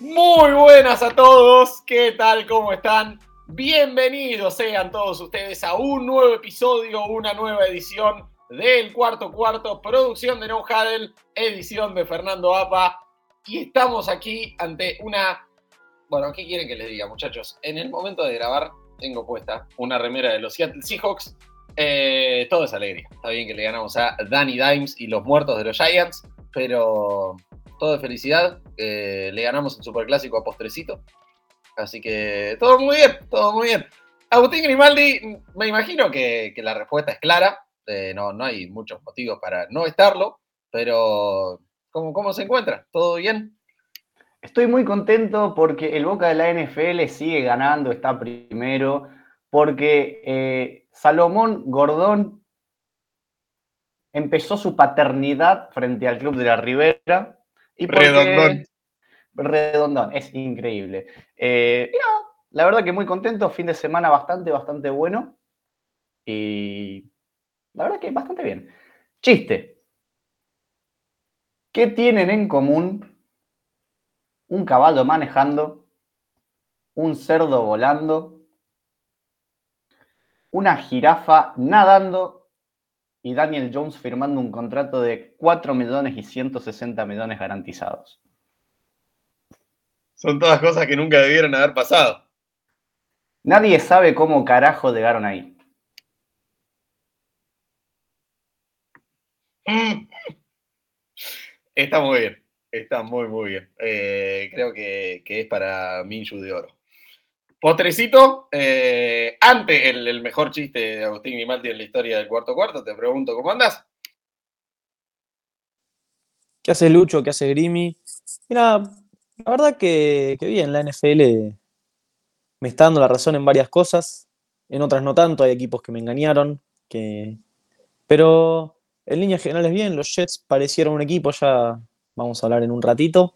Muy buenas a todos, ¿qué tal? ¿Cómo están? Bienvenidos sean todos ustedes a un nuevo episodio, una nueva edición del Cuarto Cuarto, producción de No Huddle, edición de Fernando Apa. Y estamos aquí ante una... Bueno, ¿qué quieren que les diga, muchachos? En el momento de grabar tengo puesta una remera de los Seattle Seahawks. Eh, todo es alegría. Está bien que le ganamos a Danny Dimes y los muertos de los Giants, pero todo de felicidad. Eh, le ganamos el Superclásico a Postrecito. Así que todo muy bien, todo muy bien. Agustín Grimaldi, me imagino que, la respuesta es clara. Eh, no, no hay muchos motivos para no estarlo, pero ¿cómo, ¿cómo se encuentra? ¿Todo bien? Estoy muy contento porque el Boca de la NFL sigue ganando, está primero, porque Salomón Gordón empezó su paternidad frente al Club de la Ribera y Redondón. Redondón, es increíble. Eh, la verdad que muy contento, fin de semana bastante, bastante bueno. Y la verdad que bastante bien. Chiste. ¿Qué tienen en común un caballo manejando, un cerdo volando, una jirafa nadando y Daniel Jones firmando un contrato de 4 millones y 160 millones garantizados. Son todas cosas que nunca debieron haber pasado. Nadie sabe cómo carajo llegaron ahí. Está muy bien, está muy, muy bien. Eh, creo que, es para Minju de Oro. Potrecito, eh, ante el, mejor chiste de Agustín Grimaldi en la historia del cuarto cuarto, te pregunto, ¿cómo andas? ¿Qué hace Lucho? ¿Qué hace Grimi? Mira, la verdad que, bien, la NFL me está dando la razón en varias cosas, en otras no tanto, hay equipos que me engañaron, que... pero en líneas generales bien, los Jets parecieron un equipo, ya vamos a hablar en un ratito,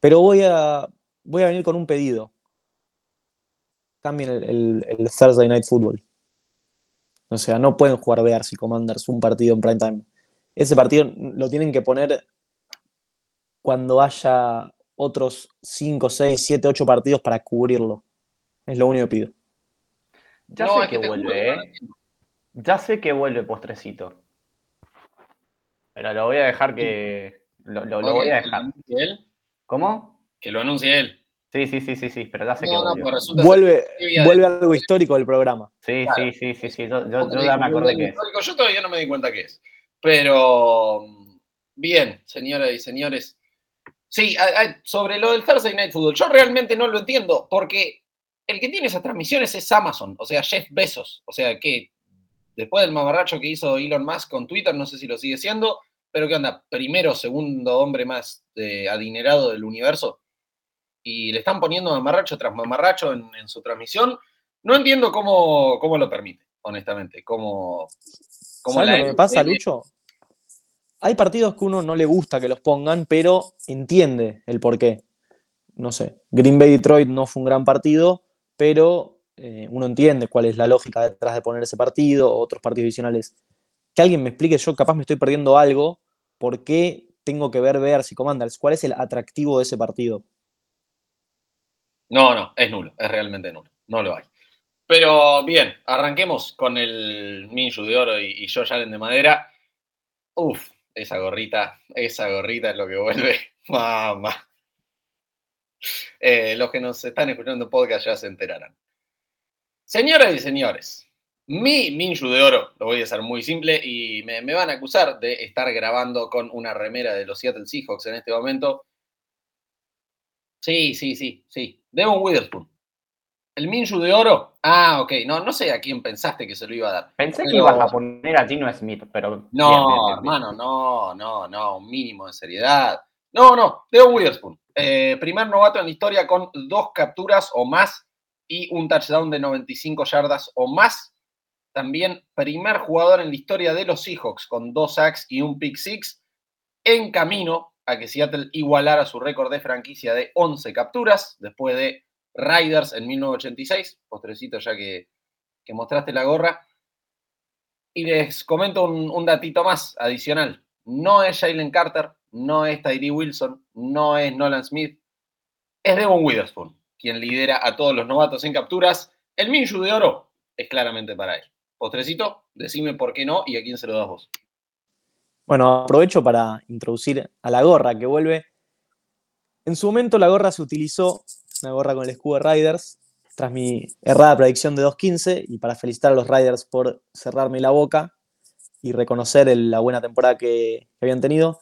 pero voy a, voy a venir con un pedido cambien el, el, Thursday Night Football. O sea, no pueden jugar Bears y Commanders un partido en prime time. Ese partido lo tienen que poner cuando haya otros 5, 6, 7, 8 partidos para cubrirlo. Es lo único que pido. Ya sé que, vuelve, ¿eh? Ya sé que vuelve postrecito. Pero lo voy a dejar que. Lo, lo voy a dejar. él? ¿Cómo? Que lo anuncie él. Sí, sí, sí, sí, sí, pero ya sé que vuelve, vuelve algo histórico del programa. Sí, sí, sí, sí, sí, yo, ya me acordé que es. Yo todavía no me di cuenta que es. Pero, bien, señoras y señores. Sí, sobre lo del Thursday Night Football, yo realmente no lo entiendo, porque el que tiene esas transmisiones es Amazon, o sea, Jeff Bezos. O sea, que después del mamarracho que hizo Elon Musk con Twitter, no sé si lo sigue siendo, pero ¿qué onda? Primero, segundo hombre más eh, adinerado del universo y le están poniendo mamarracho tras mamarracho en, su transmisión. No entiendo cómo, cómo lo permite, honestamente. Cómo, cómo lo que pasa, Lucho? Hay partidos que uno no le gusta que los pongan, pero entiende el porqué. No sé, Green Bay Detroit no fue un gran partido, pero eh, uno entiende cuál es la lógica detrás de poner ese partido, otros partidos adicionales. Que alguien me explique, yo capaz me estoy perdiendo algo, ¿por qué tengo que ver Bears y Commanders? ¿Cuál es el atractivo de ese partido? No, no, es nulo, es realmente nulo, no lo hay. Pero bien, arranquemos con el Minju de oro y, y Allen de madera. Uf, esa gorrita, esa gorrita es lo que vuelve. Mamá. Eh, los que nos están escuchando podcast ya se enterarán. Señoras y señores, mi Minju de oro, lo voy a hacer muy simple y me, van a acusar de estar grabando con una remera de los Seattle Seahawks en este momento. Sí, sí, sí, sí. Devon Witherspoon. ¿El Minshu de oro? Ah, ok. No, no sé a quién pensaste que se lo iba a dar. Pensé que ibas a poner a Gino Smith, pero. No, hermano, no, no, no. Un mínimo de seriedad. No, no. Devon Witherspoon. Eh, primer novato en la historia con dos capturas o más y un touchdown de 95 yardas o más. También primer jugador en la historia de los Seahawks con dos sacks y un pick six. En camino a que Seattle igualara su récord de franquicia de 11 capturas, después de Riders en 1986, postrecito ya que, mostraste la gorra. Y les comento un, un datito más adicional. No es Jalen Carter, no es Tyree Wilson, no es Nolan Smith, es Devon Witherspoon, quien lidera a todos los novatos en capturas. El Minshu de oro es claramente para él. Postrecito, decime por qué no y a quién se lo das vos. Bueno, aprovecho para introducir a la gorra que vuelve. En su momento la gorra se utilizó, una gorra con el escudo de Riders, tras mi errada predicción de 2.15 y para felicitar a los Riders por cerrarme la boca y reconocer la buena temporada que, que habían tenido.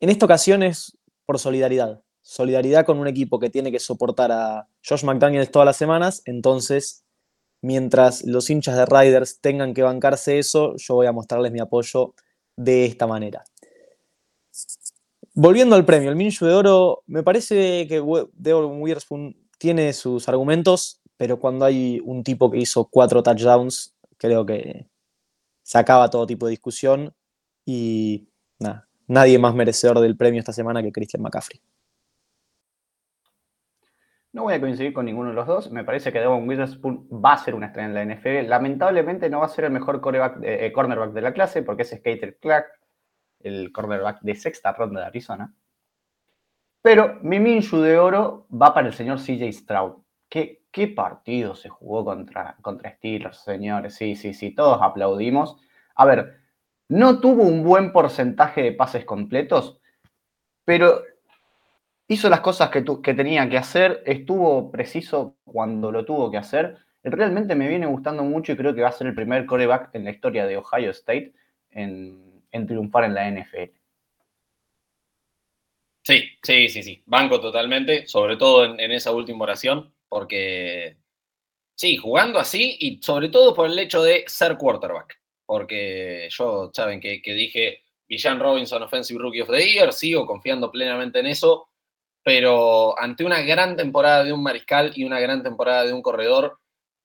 En esta ocasión es por solidaridad. Solidaridad con un equipo que tiene que soportar a Josh McDaniels todas las semanas, entonces mientras los hinchas de Riders tengan que bancarse eso, yo voy a mostrarles mi apoyo de esta manera. Volviendo al premio, el Minshew de Oro, me parece que Devon Witherspoon tiene sus argumentos, pero cuando hay un tipo que hizo cuatro touchdowns, creo que se acaba todo tipo de discusión y nada, nadie más merecedor del premio esta semana que Christian McCaffrey. No voy a coincidir con ninguno de los dos. Me parece que Devon Witherspoon va a ser una estrella en la NFL. Lamentablemente no va a ser el mejor eh, cornerback de la clase porque es Skater Clark, el cornerback de sexta ronda de Arizona. Pero mi Minshu de oro va para el señor CJ Stroud. ¿Qué, qué partido se jugó contra, contra Steelers, señores? Sí, sí, sí, todos aplaudimos. A ver, no tuvo un buen porcentaje de pases completos, pero hizo las cosas que, tenía que hacer, estuvo preciso cuando lo tuvo que hacer. Realmente me viene gustando mucho y creo que va a ser el primer coreback en la historia de Ohio State en, triunfar en la NFL. Sí, sí, sí, sí. Banco totalmente, sobre todo en, esa última oración, porque sí, jugando así y sobre todo por el hecho de ser quarterback. Porque yo, saben que, que dije Villan Robinson Offensive Rookie of the Year, sigo confiando plenamente en eso pero ante una gran temporada de un mariscal y una gran temporada de un corredor,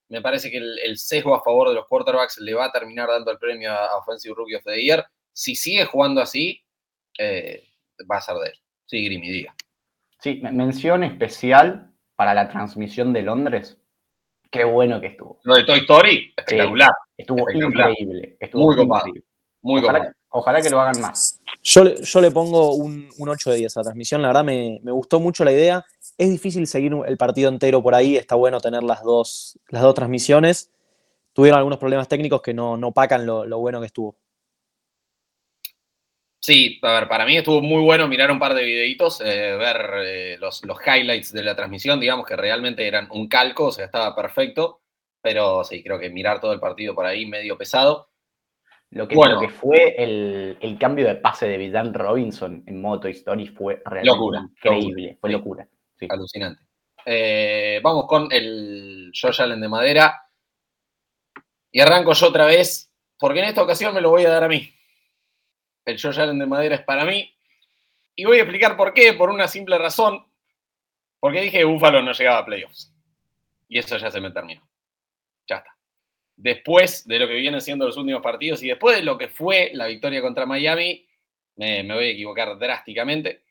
me parece que el, sesgo a favor de los quarterbacks le va a terminar dando el premio a, Offensive Rookie of the Year. Si sigue jugando así, eh, va a ser de él. Sí, Grimy, diga. Sí, mención especial para la transmisión de Londres. Qué bueno que estuvo. Lo de Toy Story, espectacular. estuvo increíble. Estuvo muy copado. Muy ojalá, ojalá que lo hagan más. Yo, le pongo un, 8 de 10 a la transmisión, la verdad me, gustó mucho la idea. Es difícil seguir el partido entero por ahí, está bueno tener las dos, las dos transmisiones. Tuvieron algunos problemas técnicos que no, no pacan lo, bueno que estuvo. Sí, a ver, para mí estuvo muy bueno mirar un par de videitos, eh, ver eh, los, los, highlights de la transmisión, digamos que realmente eran un calco, o sea, estaba perfecto, pero sí, creo que mirar todo el partido por ahí medio pesado. Lo que, bueno, que fue el, cambio de pase de Vidal Robinson en Moto Story fue realmente increíble, fue locura. Alucinante. Eh, vamos con el Josh Allen de madera. Y arranco yo otra vez, porque en esta ocasión me lo voy a dar a mí. El Josh Allen de madera es para mí. Y voy a explicar por qué, por una simple razón. Porque dije que Buffalo no llegaba a playoffs. Y eso ya se me terminó. Ya está después de lo que vienen siendo los últimos partidos y después de lo que fue la victoria contra Miami, me, voy a equivocar drásticamente.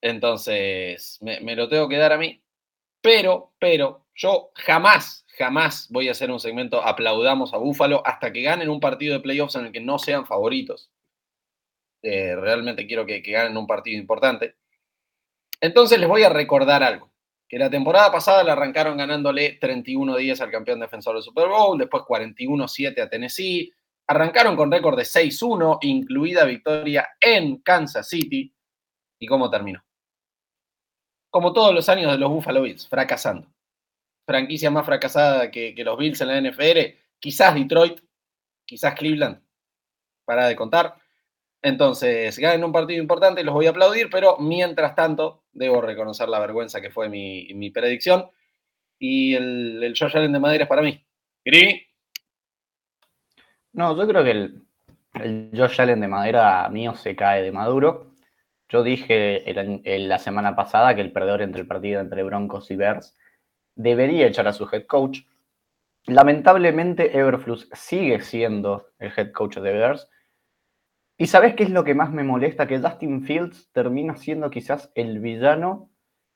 Entonces, me, lo tengo que dar a mí. Pero, pero, yo jamás, jamás voy a hacer un segmento aplaudamos a Búfalo hasta que ganen un partido de playoffs en el que no sean favoritos. Eh, realmente quiero que ganen un partido importante. Entonces les voy a recordar algo que la temporada pasada le arrancaron ganándole 31-10 al campeón defensor del Super Bowl, después 41-7 a Tennessee, arrancaron con récord de 6-1, incluida victoria en Kansas City. ¿Y cómo terminó? Como todos los años de los Buffalo Bills, fracasando. Franquicia más fracasada que, que los Bills en la NFL, quizás Detroit, quizás Cleveland, para de contar. Entonces, ganen un partido importante, los voy a aplaudir, pero mientras tanto, debo reconocer la vergüenza que fue mi, predicción. Y el, el Josh Allen de Madera es para mí. ¿Gri? No, yo creo que el, el, Josh Allen de Madera mío se cae de maduro. Yo dije la semana pasada que el perdedor entre el partido entre Broncos y Bears debería echar a su head coach. Lamentablemente, Everflux sigue siendo el head coach de Bears ¿Y sabes qué es lo que más me molesta? Que Justin Fields termina siendo quizás el villano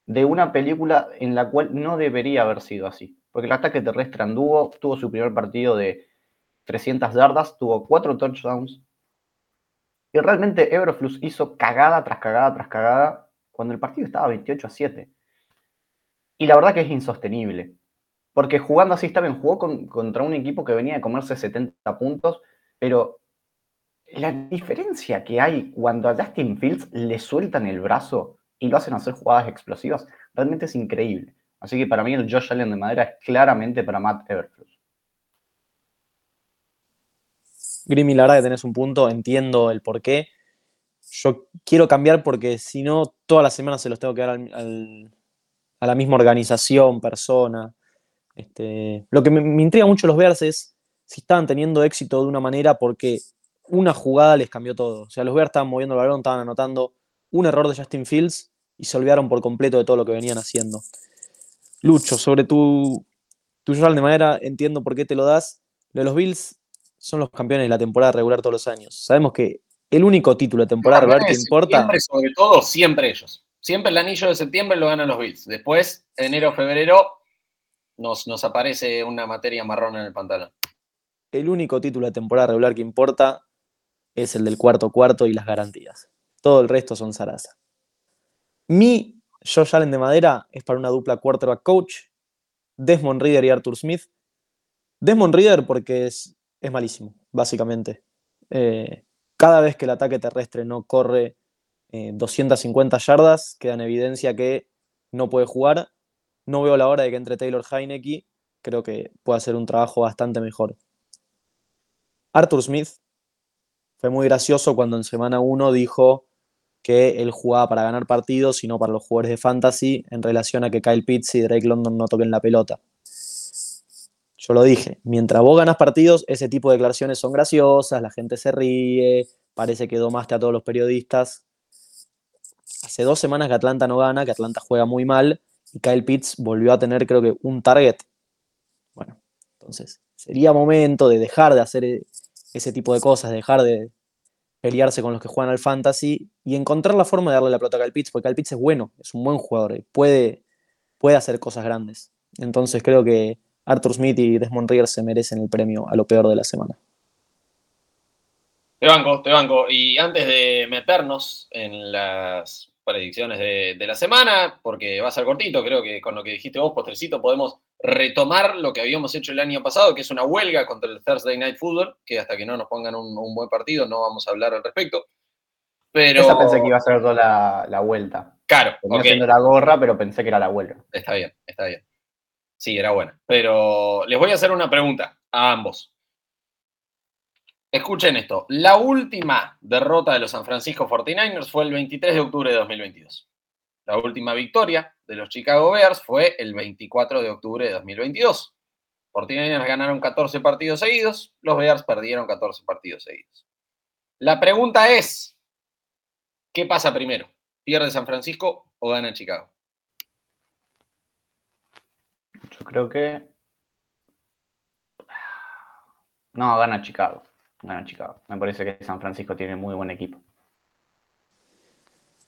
de una película en la cual no debería haber sido así. Porque el ataque terrestre anduvo, tuvo su primer partido de, 300 yardas, tuvo 4 touchdowns. Y realmente Everflux hizo cagada tras cagada tras cagada cuando el partido estaba 28 a 7. Y la verdad que es insostenible. Porque jugando así está bien, jugó contra un equipo que venía de comerse 70 puntos, pero la diferencia que hay cuando a Justin Fields le sueltan el brazo y lo hacen hacer jugadas explosivas, realmente es increíble. Así que para mí el Josh Allen de madera es claramente para Matt Everflux. Grimmy, la verdad que tenés un punto, entiendo el por qué. Yo quiero cambiar porque si no, todas las semanas se los tengo que dar a la misma organización, persona. Este, lo que me, intriga mucho los Bears es si estaban teniendo éxito de una manera porque una jugada les cambió todo. O sea, los Bears estaban moviendo el balón, estaban anotando un error de Justin Fields y se olvidaron por completo de todo lo que venían haciendo. Lucho, sobre tu, tu de manera, entiendo por qué te lo das. De los Bills son los campeones de la temporada regular todos los años. Sabemos que el único título de temporada regular que importa. Siempre, sobre todo, siempre ellos. Siempre el anillo de septiembre lo ganan los Bills. Después, enero, febrero, nos, nos aparece una materia marrón en el pantalón. El único título de temporada regular que importa es el del cuarto cuarto y las garantías. Todo el resto son zaraza. Mi Josh Allen de madera es para una dupla quarterback coach, Desmond Reader y Arthur Smith. Desmond Reader porque es es malísimo, básicamente. Eh, cada vez que el ataque terrestre no corre 250 eh, yardas, queda en evidencia que no puede jugar. No veo la hora de que entre Taylor Heineke, creo que puede hacer un trabajo bastante mejor. Arthur Smith fue muy gracioso cuando en semana 1 dijo que él jugaba para ganar partidos y no para los jugadores de fantasy en relación a que Kyle Pitts y Drake London no toquen la pelota. Yo lo dije, mientras vos ganas partidos, ese tipo de declaraciones son graciosas, la gente se ríe, parece que domaste a todos los periodistas. Hace dos semanas que Atlanta no gana, que Atlanta juega muy mal, y Kyle Pitts volvió a tener, creo que, un target. Bueno, entonces, sería momento de dejar de hacer ese tipo de cosas, dejar de pelearse con los que juegan al fantasy y encontrar la forma de darle la pelota a Pitts, porque Pitts es bueno, es un buen jugador, puede, puede hacer cosas grandes. Entonces creo que Arthur Smith y Desmond Reader se merecen el premio a lo peor de la semana. Te banco, te banco. Y antes de meternos en las predicciones de, la semana, porque va a ser cortito, creo que con lo que dijiste vos, postrecito, podemos retomar lo que habíamos hecho el año pasado, que es una huelga contra el Thursday Night Football, que hasta que no nos pongan un, buen partido no vamos a hablar al respecto. Pero... Esa pensé que iba a ser toda la, vuelta. Claro. Venía haciendo la gorra, pero pensé que era la huelga. Está bien, está bien. Sí, era buena. Pero les voy a hacer una pregunta a ambos. Escuchen esto. La última derrota de los San Francisco 49ers fue el 23 de octubre de 2022. La última victoria de los Chicago Bears fue el 24 de octubre de 2022. 49ers ganaron 14 partidos seguidos, los Bears perdieron 14 partidos seguidos. La pregunta es, ¿qué pasa primero? ¿Pierde San Francisco o gana Chicago? Yo creo que. No, gana Chicago. Gana Chicago. Me parece que San Francisco tiene muy buen equipo.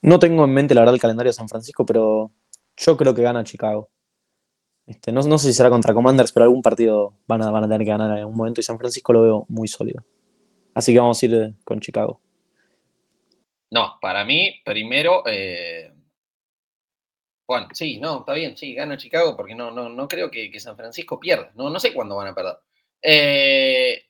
No tengo en mente la verdad el calendario de San Francisco, pero yo creo que gana Chicago. Este, no, sé si será contra Commanders, pero algún partido van a, van a tener que ganar en algún momento y San Francisco lo veo muy sólido. Así que vamos a ir con Chicago. No, para mí, primero, eh, bueno, sí, no, está bien, sí, gana Chicago porque no, no, no creo que, San Francisco pierda. No, no sé cuándo van a perder. Eh,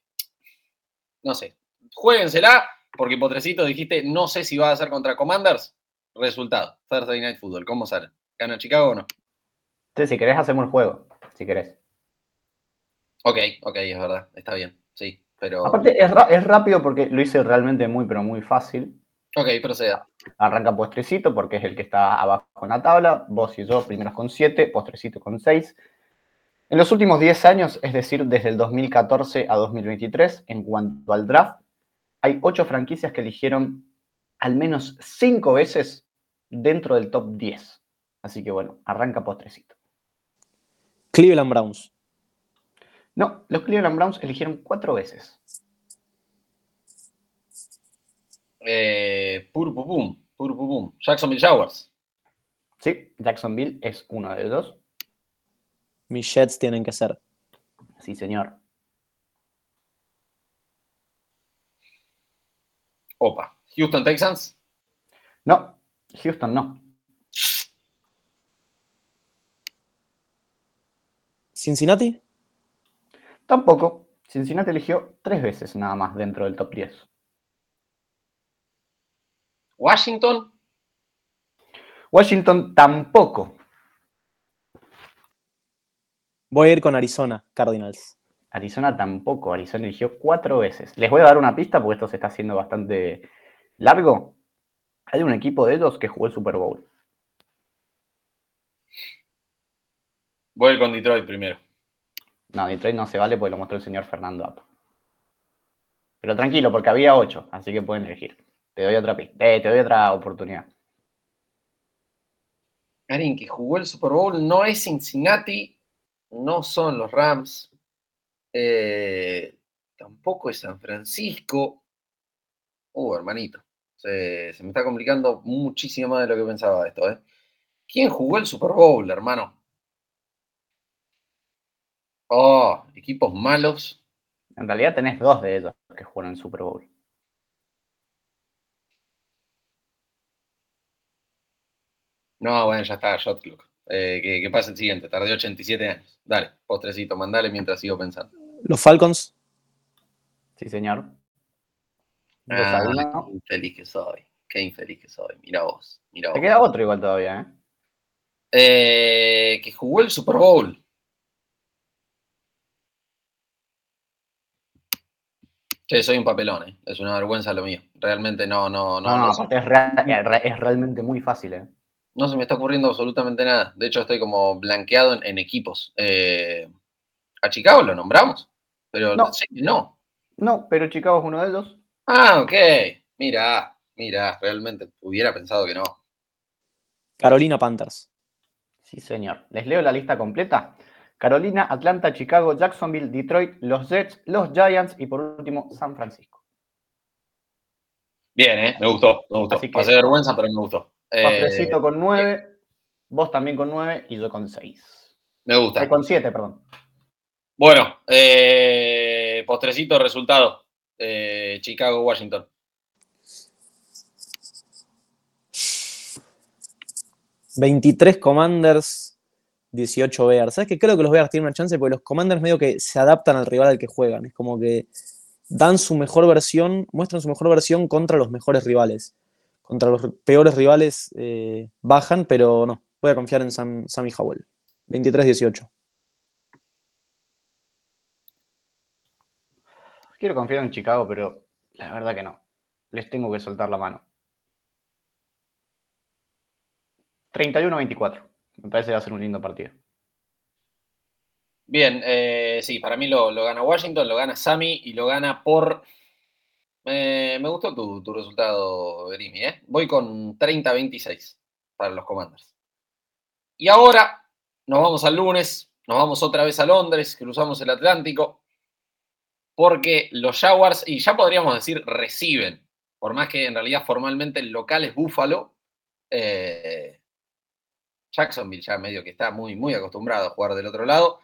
no sé. Jueguensela, porque Potrecito dijiste, no sé si va a ser contra Commanders. Resultado, Thursday Night Football, ¿cómo sale? ¿Gana Chicago o no? Sí, si querés hacemos el juego, si querés. Ok, ok, es verdad, está bien, sí, pero... Aparte, es, es rápido porque lo hice realmente muy, pero muy fácil. Ok, proceda. Arranca postrecito porque es el que está abajo en la tabla. Vos y yo primeros con 7, postrecito con 6. En los últimos 10 años, es decir, desde el 2014 a 2023, en cuanto al draft, hay 8 franquicias que eligieron al menos 5 veces dentro del top 10. Así que bueno, arranca postrecito. Cleveland Browns. No, los Cleveland Browns eligieron cuatro veces. Eh, purpum. Jacksonville Jaguars. Sí, Jacksonville es uno de los dos. Mis Jets tienen que ser. Sí, señor. Opa. Houston Texans. No, Houston no. Cincinnati. Tampoco. Cincinnati eligió tres veces nada más dentro del top 10. Washington. Washington tampoco. Voy a ir con Arizona, Cardinals. Arizona tampoco. Arizona eligió cuatro veces. Les voy a dar una pista porque esto se está haciendo bastante largo. Hay un equipo de ellos que jugó el Super Bowl. Voy con Detroit primero. No, Detroit no se vale porque lo mostró el señor Fernando App. Pero tranquilo, porque había ocho, así que pueden elegir. Te doy otra pista. Eh, te doy otra oportunidad. Alguien que jugó el Super Bowl no es Cincinnati, no son los Rams, eh, tampoco es San Francisco. Uh, hermanito, se, se me está complicando muchísimo más de lo que pensaba esto. ¿eh? ¿Quién jugó el Super Bowl, hermano? Oh, equipos malos. En realidad tenés dos de ellos que jugaron el Super Bowl. No, bueno, ya está, shot clock. Eh, que, que pase el siguiente, tardé 87 años. Dale, postrecito, mandale mientras sigo pensando. Los Falcons. Sí, señor. Ah, qué infeliz que soy. Qué infeliz que soy. Mira vos, mira Te queda otro igual todavía, ¿eh? Eh, que jugó el Super Bowl. Che, soy un papelón, eh. es una vergüenza lo mío. Realmente no, no, no, No, no, no, se, aparte es, rea- es re- es realmente muy fácil, ¿eh? no se me está ocurriendo absolutamente nada. De hecho, estoy como blanqueado en, en equipos. Eh, a Chicago lo nombramos, pero No. no. No, pero Chicago es uno de ellos. Ah, ok. Mira, mira, realmente hubiera pensado que no. Carolina Panthers. Sí, señor. Les leo la lista completa. Carolina, Atlanta, Chicago, Jacksonville, Detroit, los Jets, los Giants y por último San Francisco. Bien, ¿eh? Me gustó, me gustó. Así que- Pasé vergüenza, pero me gustó. Eh, Postrecito con 9, vos también con 9 y yo con 6. me gusta. con 7, perdón. Bueno, eh, postrecito resultado. Eh, Chicago, Washington. ¿23 Commanders, 18 Bears. ¿Sabes que Creo que los Bears tienen una chance porque los Commanders medio que se adaptan al rival al que juegan. Es como que dan su mejor versión, muestran su mejor versión contra los mejores rivales. Contra los peores rivales eh, bajan, pero no. Voy a confiar en Sam, Sammy Howell. 23-18. Quiero confiar en Chicago, pero la verdad que no. Les tengo que soltar la mano. 31-24. Me parece que va a ser un lindo partido. Bien, eh, sí, para mí lo, lo gana Washington, lo gana Sammy y lo gana por. Eh, me gustó tu, tu resultado, Grimi, ¿eh? Voy con 30-26 para los Commanders. Y ahora nos vamos al lunes, nos vamos otra vez a Londres, cruzamos el Atlántico, porque los Jaguars, y ya podríamos decir, reciben, por más que en realidad formalmente el local es Buffalo. eh, Jacksonville ya medio que está muy, muy acostumbrado a jugar del otro lado.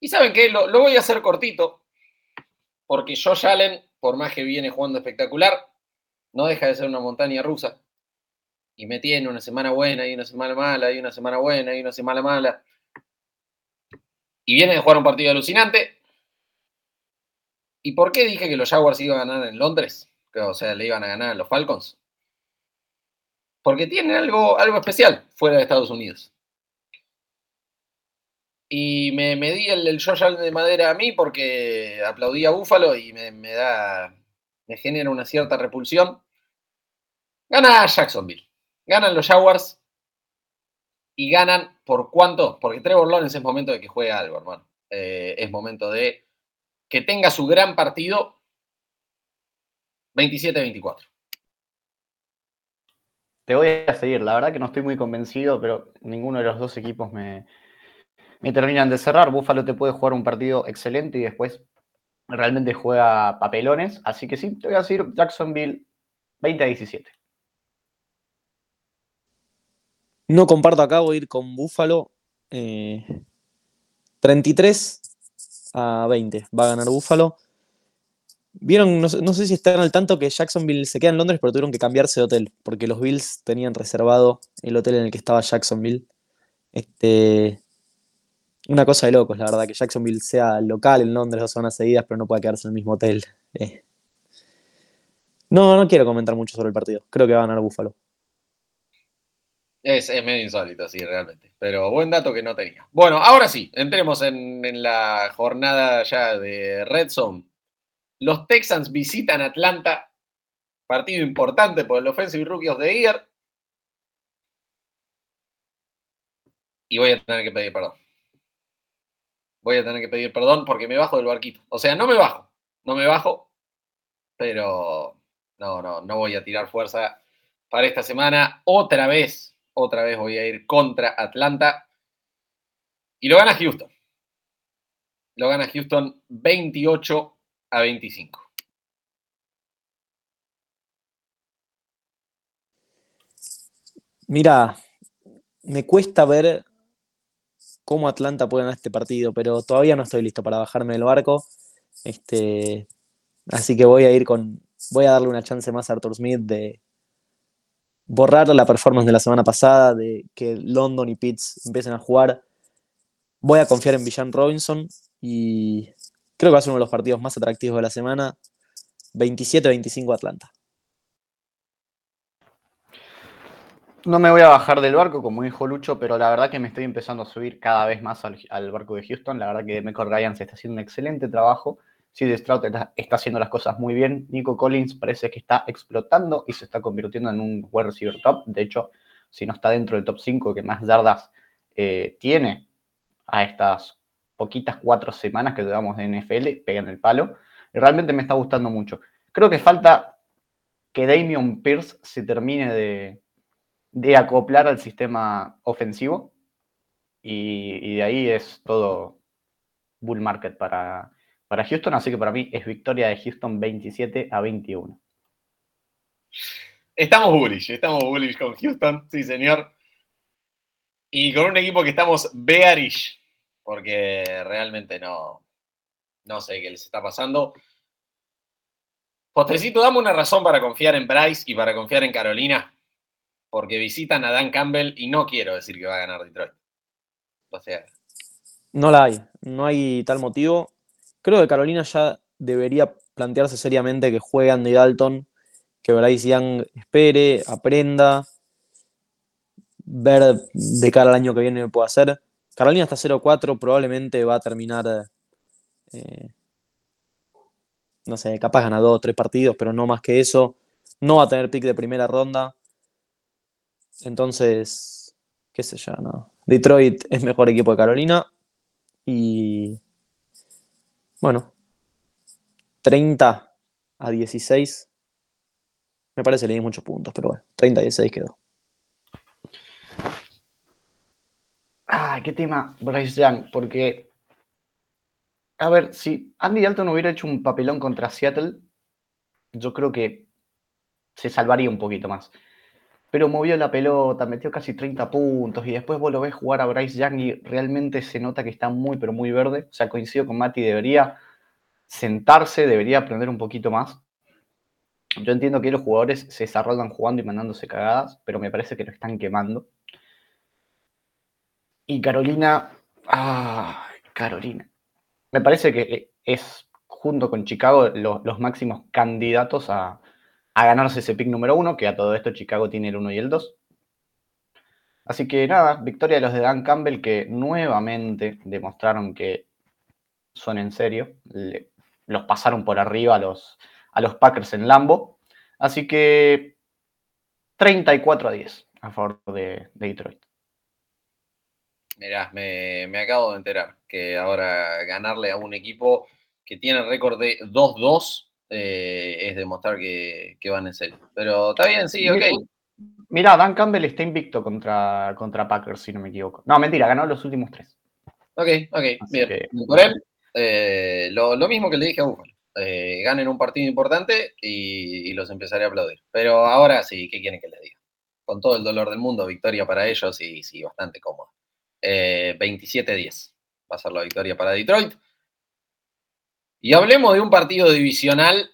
Y saben qué, lo, lo voy a hacer cortito, porque Josh Allen, por más que viene jugando espectacular, no deja de ser una montaña rusa. Y me tiene una semana buena y una semana mala y una semana buena y una semana mala. Y viene de jugar un partido alucinante. ¿Y por qué dije que los Jaguars iban a ganar en Londres? O sea, le iban a ganar a los Falcons. Porque tienen algo, algo especial fuera de Estados Unidos. Y me, me di el, el Josh Allen de madera a mí porque aplaudí a Búfalo y me, me da. me genera una cierta repulsión. Gana Jacksonville. Ganan los Jaguars. Y ganan por cuánto? Porque Trevor Lawrence es momento de que juegue algo, hermano. Eh, es momento de que tenga su gran partido 27-24. Te voy a seguir. La verdad que no estoy muy convencido, pero ninguno de los dos equipos me, terminan de cerrar. Buffalo te puede jugar un partido excelente y después realmente juega papelones. Así que sí, te voy a decir Jacksonville 20 a 17. No comparto acá, voy a ir con Buffalo. eh, 33 a 20 va a ganar Buffalo. Vieron, no, no sé si están al tanto que Jacksonville se queda en Londres, pero tuvieron que cambiarse de hotel, porque los Bills tenían reservado el hotel en el que estaba Jacksonville. Este, una cosa de locos, la verdad, que Jacksonville sea local en Londres dos semanas seguidas, pero no pueda quedarse en el mismo hotel. Eh. No, no quiero comentar mucho sobre el partido. Creo que va a ganar Buffalo. Es, es medio insólito, sí, realmente. Pero buen dato que no tenía. Bueno, ahora sí, entremos en, en la jornada ya de Red Zone. Los Texans visitan Atlanta. Partido importante por el Offensive Rookie of the Year. Y voy a tener que pedir perdón. Voy a tener que pedir perdón porque me bajo del barquito. O sea, no me bajo. No me bajo. Pero no, no, no voy a tirar fuerza para esta semana. Otra vez, otra vez voy a ir contra Atlanta. Y lo gana Houston. Lo gana Houston 28 a 25. Mira, me cuesta ver cómo Atlanta puede ganar este partido, pero todavía no estoy listo para bajarme del barco. Este, así que voy a ir con. Voy a darle una chance más a Arthur Smith de borrar la performance de la semana pasada, de que London y Pitts empiecen a jugar. Voy a confiar en Villan Robinson y creo que va a ser uno de los partidos más atractivos de la semana. 27-25 Atlanta. No me voy a bajar del barco, como dijo Lucho, pero la verdad que me estoy empezando a subir cada vez más al, barco de Houston. La verdad que Michael Ryan se está haciendo un excelente trabajo. Sid Stroud está, está haciendo las cosas muy bien. Nico Collins parece que está explotando y se está convirtiendo en un wide receiver top. De hecho, si no está dentro del top 5 que más yardas eh, tiene a estas poquitas cuatro semanas que llevamos de NFL, pegan el palo. Realmente me está gustando mucho. Creo que falta que Damian Pierce se termine de, de acoplar al sistema ofensivo y, y de ahí es todo bull market para, para Houston, así que para mí es victoria de Houston 27 a 21. Estamos bullish, estamos bullish con Houston, sí señor. Y con un equipo que estamos bearish, porque realmente no, no sé qué les está pasando. Postrecito, dame una razón para confiar en Bryce y para confiar en Carolina, porque visitan a Dan Campbell y no quiero decir que va a ganar Detroit. O sea, No la hay, no hay tal motivo. Creo que Carolina ya debería plantearse seriamente que juegue Andy Dalton, que Bryce Young espere, aprenda, ver de cara al año que viene qué puede hacer. Carolina está 0-4, probablemente va a terminar, eh, no sé, capaz gana dos o tres partidos, pero no más que eso. No va a tener pick de primera ronda. Entonces, qué sé yo, no. Detroit es mejor equipo de Carolina. Y bueno, 30 a 16. Me parece que le di muchos puntos, pero bueno, 30 a 16 quedó. Ah, qué tema Bryce Young, porque, a ver, si Andy Dalton hubiera hecho un papelón contra Seattle, yo creo que se salvaría un poquito más. Pero movió la pelota, metió casi 30 puntos y después vos lo ves jugar a Bryce Young y realmente se nota que está muy, pero muy verde. O sea, coincido con Mati, debería sentarse, debería aprender un poquito más. Yo entiendo que los jugadores se desarrollan jugando y mandándose cagadas, pero me parece que lo están quemando. Y Carolina, ah, Carolina. Me parece que es, junto con Chicago, lo- los máximos candidatos a, ganarse ese pick número uno, que a todo esto Chicago tiene el 1 y el 2. Así que nada, victoria de los de Dan Campbell que nuevamente demostraron que son en serio. Los pasaron por arriba a los, a los Packers en Lambo. Así que 34 a 10 a favor de, de Detroit. Mirá, me, me acabo de enterar que ahora ganarle a un equipo que tiene récord de 2-2 eh, es demostrar que, que van en serio. Pero está bien, sí, ok. Mira, Dan Campbell está invicto contra, contra Packers, si no me equivoco. No, mentira, ganó los últimos tres. Ok, ok, Así bien. que- Por él, eh, lo, lo mismo que le dije a Búfalo. Eh, ganen un partido importante y, y los empezaré a aplaudir. Pero ahora sí, ¿qué quieren que les diga? Con todo el dolor del mundo, victoria para ellos y sí, bastante cómoda. Eh, 27-10 va a ser la victoria para Detroit. Y hablemos de un partido divisional,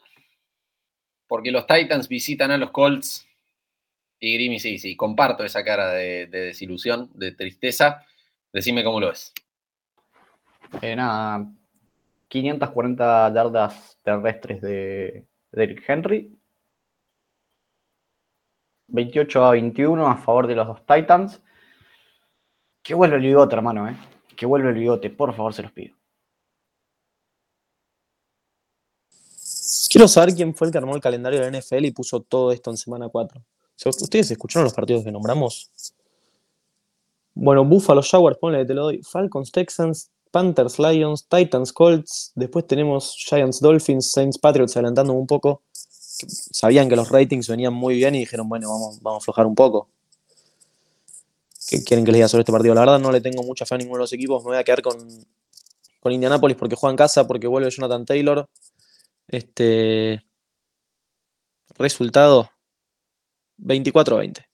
porque los Titans visitan a los Colts. Y Grimmy, sí, sí, comparto esa cara de, desilusión, de tristeza. Decime cómo lo ves. Eh, nada, 540 yardas terrestres de, Derrick Henry. 28 a 21 a favor de los dos Titans. Que vuelve el bigote, hermano, ¿eh? Que vuelve el bigote, por favor, se los pido. Quiero saber quién fue el que armó el calendario de la NFL y puso todo esto en semana 4. ¿Ustedes escucharon los partidos que nombramos? Bueno, Buffalo Jaguars, ponle, te lo doy. Falcons, Texans, Panthers, Lions, Titans, Colts. Después tenemos Giants, Dolphins, Saints, Patriots adelantando un poco. Sabían que los ratings venían muy bien y dijeron, bueno, vamos, vamos a aflojar un poco. ¿Qué quieren que les diga sobre este partido? La verdad no le tengo mucha fe a ninguno de los equipos. Me voy a quedar con, con Indianapolis porque juega en casa, porque vuelve Jonathan Taylor. Este. Resultado: 24-20.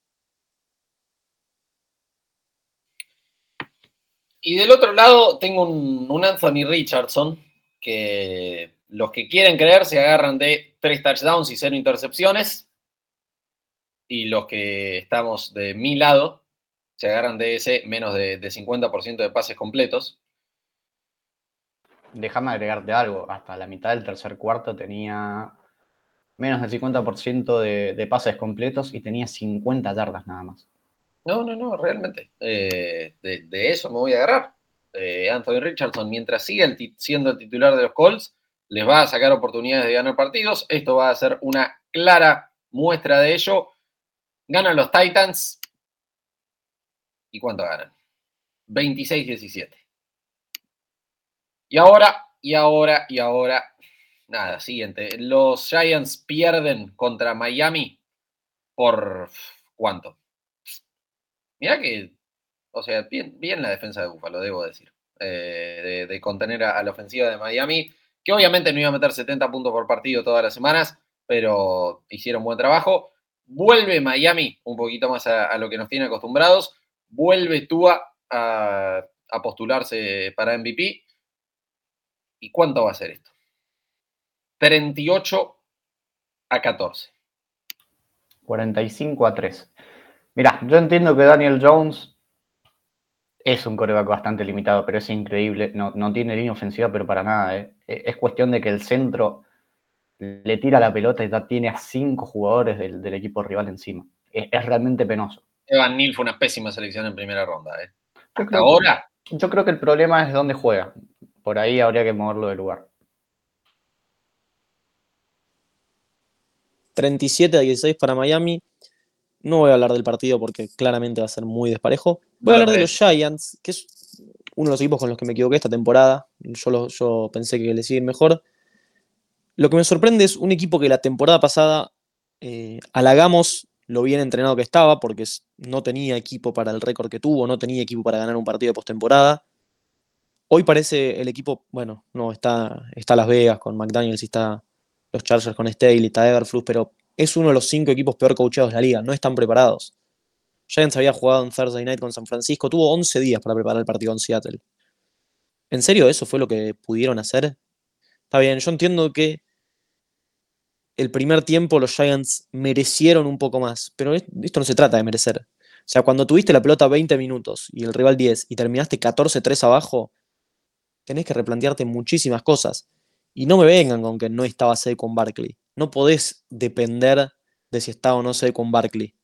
Y del otro lado tengo un, Anthony Richardson que los que quieren creer se agarran de tres touchdowns y cero intercepciones. Y los que estamos de mi lado se agarran de ese menos de, 50% de pases completos. Déjame agregarte algo. Hasta la mitad del tercer cuarto tenía menos del 50% de, de pases completos y tenía 50 yardas nada más. No, no, no, realmente. Eh, de, eso me voy a agarrar. Eh, Anthony Richardson, mientras siga siendo el titular de los Colts, les va a sacar oportunidades de ganar partidos. Esto va a ser una clara muestra de ello. Ganan los Titans. ¿Y cuánto ganan? 26-17. Y ahora, y ahora, y ahora. Nada, siguiente. Los Giants pierden contra Miami por cuánto? Mira que, o sea, bien, bien la defensa de Búfalo, debo decir. Eh, de, contener a, la ofensiva de Miami, que obviamente no iba a meter 70 puntos por partido todas las semanas, pero hicieron buen trabajo. Vuelve Miami un poquito más a, lo que nos tiene acostumbrados. Vuelve Tua a, postularse para MVP. ¿Y cuánto va a ser esto? 38 a 14. 45 a 3. Mira, yo entiendo que Daniel Jones es un coreback bastante limitado, pero es increíble. No, tiene línea ofensiva, pero para nada. ¿eh? E, es cuestión de que el centro le tira la pelota y ya tiene a cinco jugadores del, equipo rival encima. Es, realmente penoso. Evan Neal fue una pésima selección en primera ronda. ¿eh? ahora. yo creo que el problema es dónde juega. Por ahí habría que moverlo de lugar. 37 a 16 para Miami. No voy a hablar del partido porque claramente va a ser muy desparejo. Voy a hablar de los Giants, que es uno de los equipos con los que me equivoqué esta temporada. Yo, yo pensé que le siguen mejor. Lo que me sorprende es un equipo que la temporada pasada eh, halagamos lo bien entrenado que estaba, porque no tenía equipo para el récord que tuvo, no tenía equipo para ganar un partido de postemporada. Hoy parece el equipo, bueno, no, está, está Las Vegas con McDaniels y está los Chargers con Staley, está Everflux, pero es uno de los cinco equipos peor coachados de la liga, no están preparados. Giants había jugado en Thursday Night con San Francisco, tuvo 11 días para preparar el partido en Seattle. ¿En serio eso fue lo que pudieron hacer? Está bien, yo entiendo que el primer tiempo los Giants merecieron un poco más, pero esto no se trata de merecer. O sea, cuando tuviste la pelota 20 minutos y el rival 10 y terminaste 14-3 abajo, tenés que replantearte muchísimas cosas. Y no me vengan con que no estaba sede con Barkley no podés depender de si está o no sé con Barkley.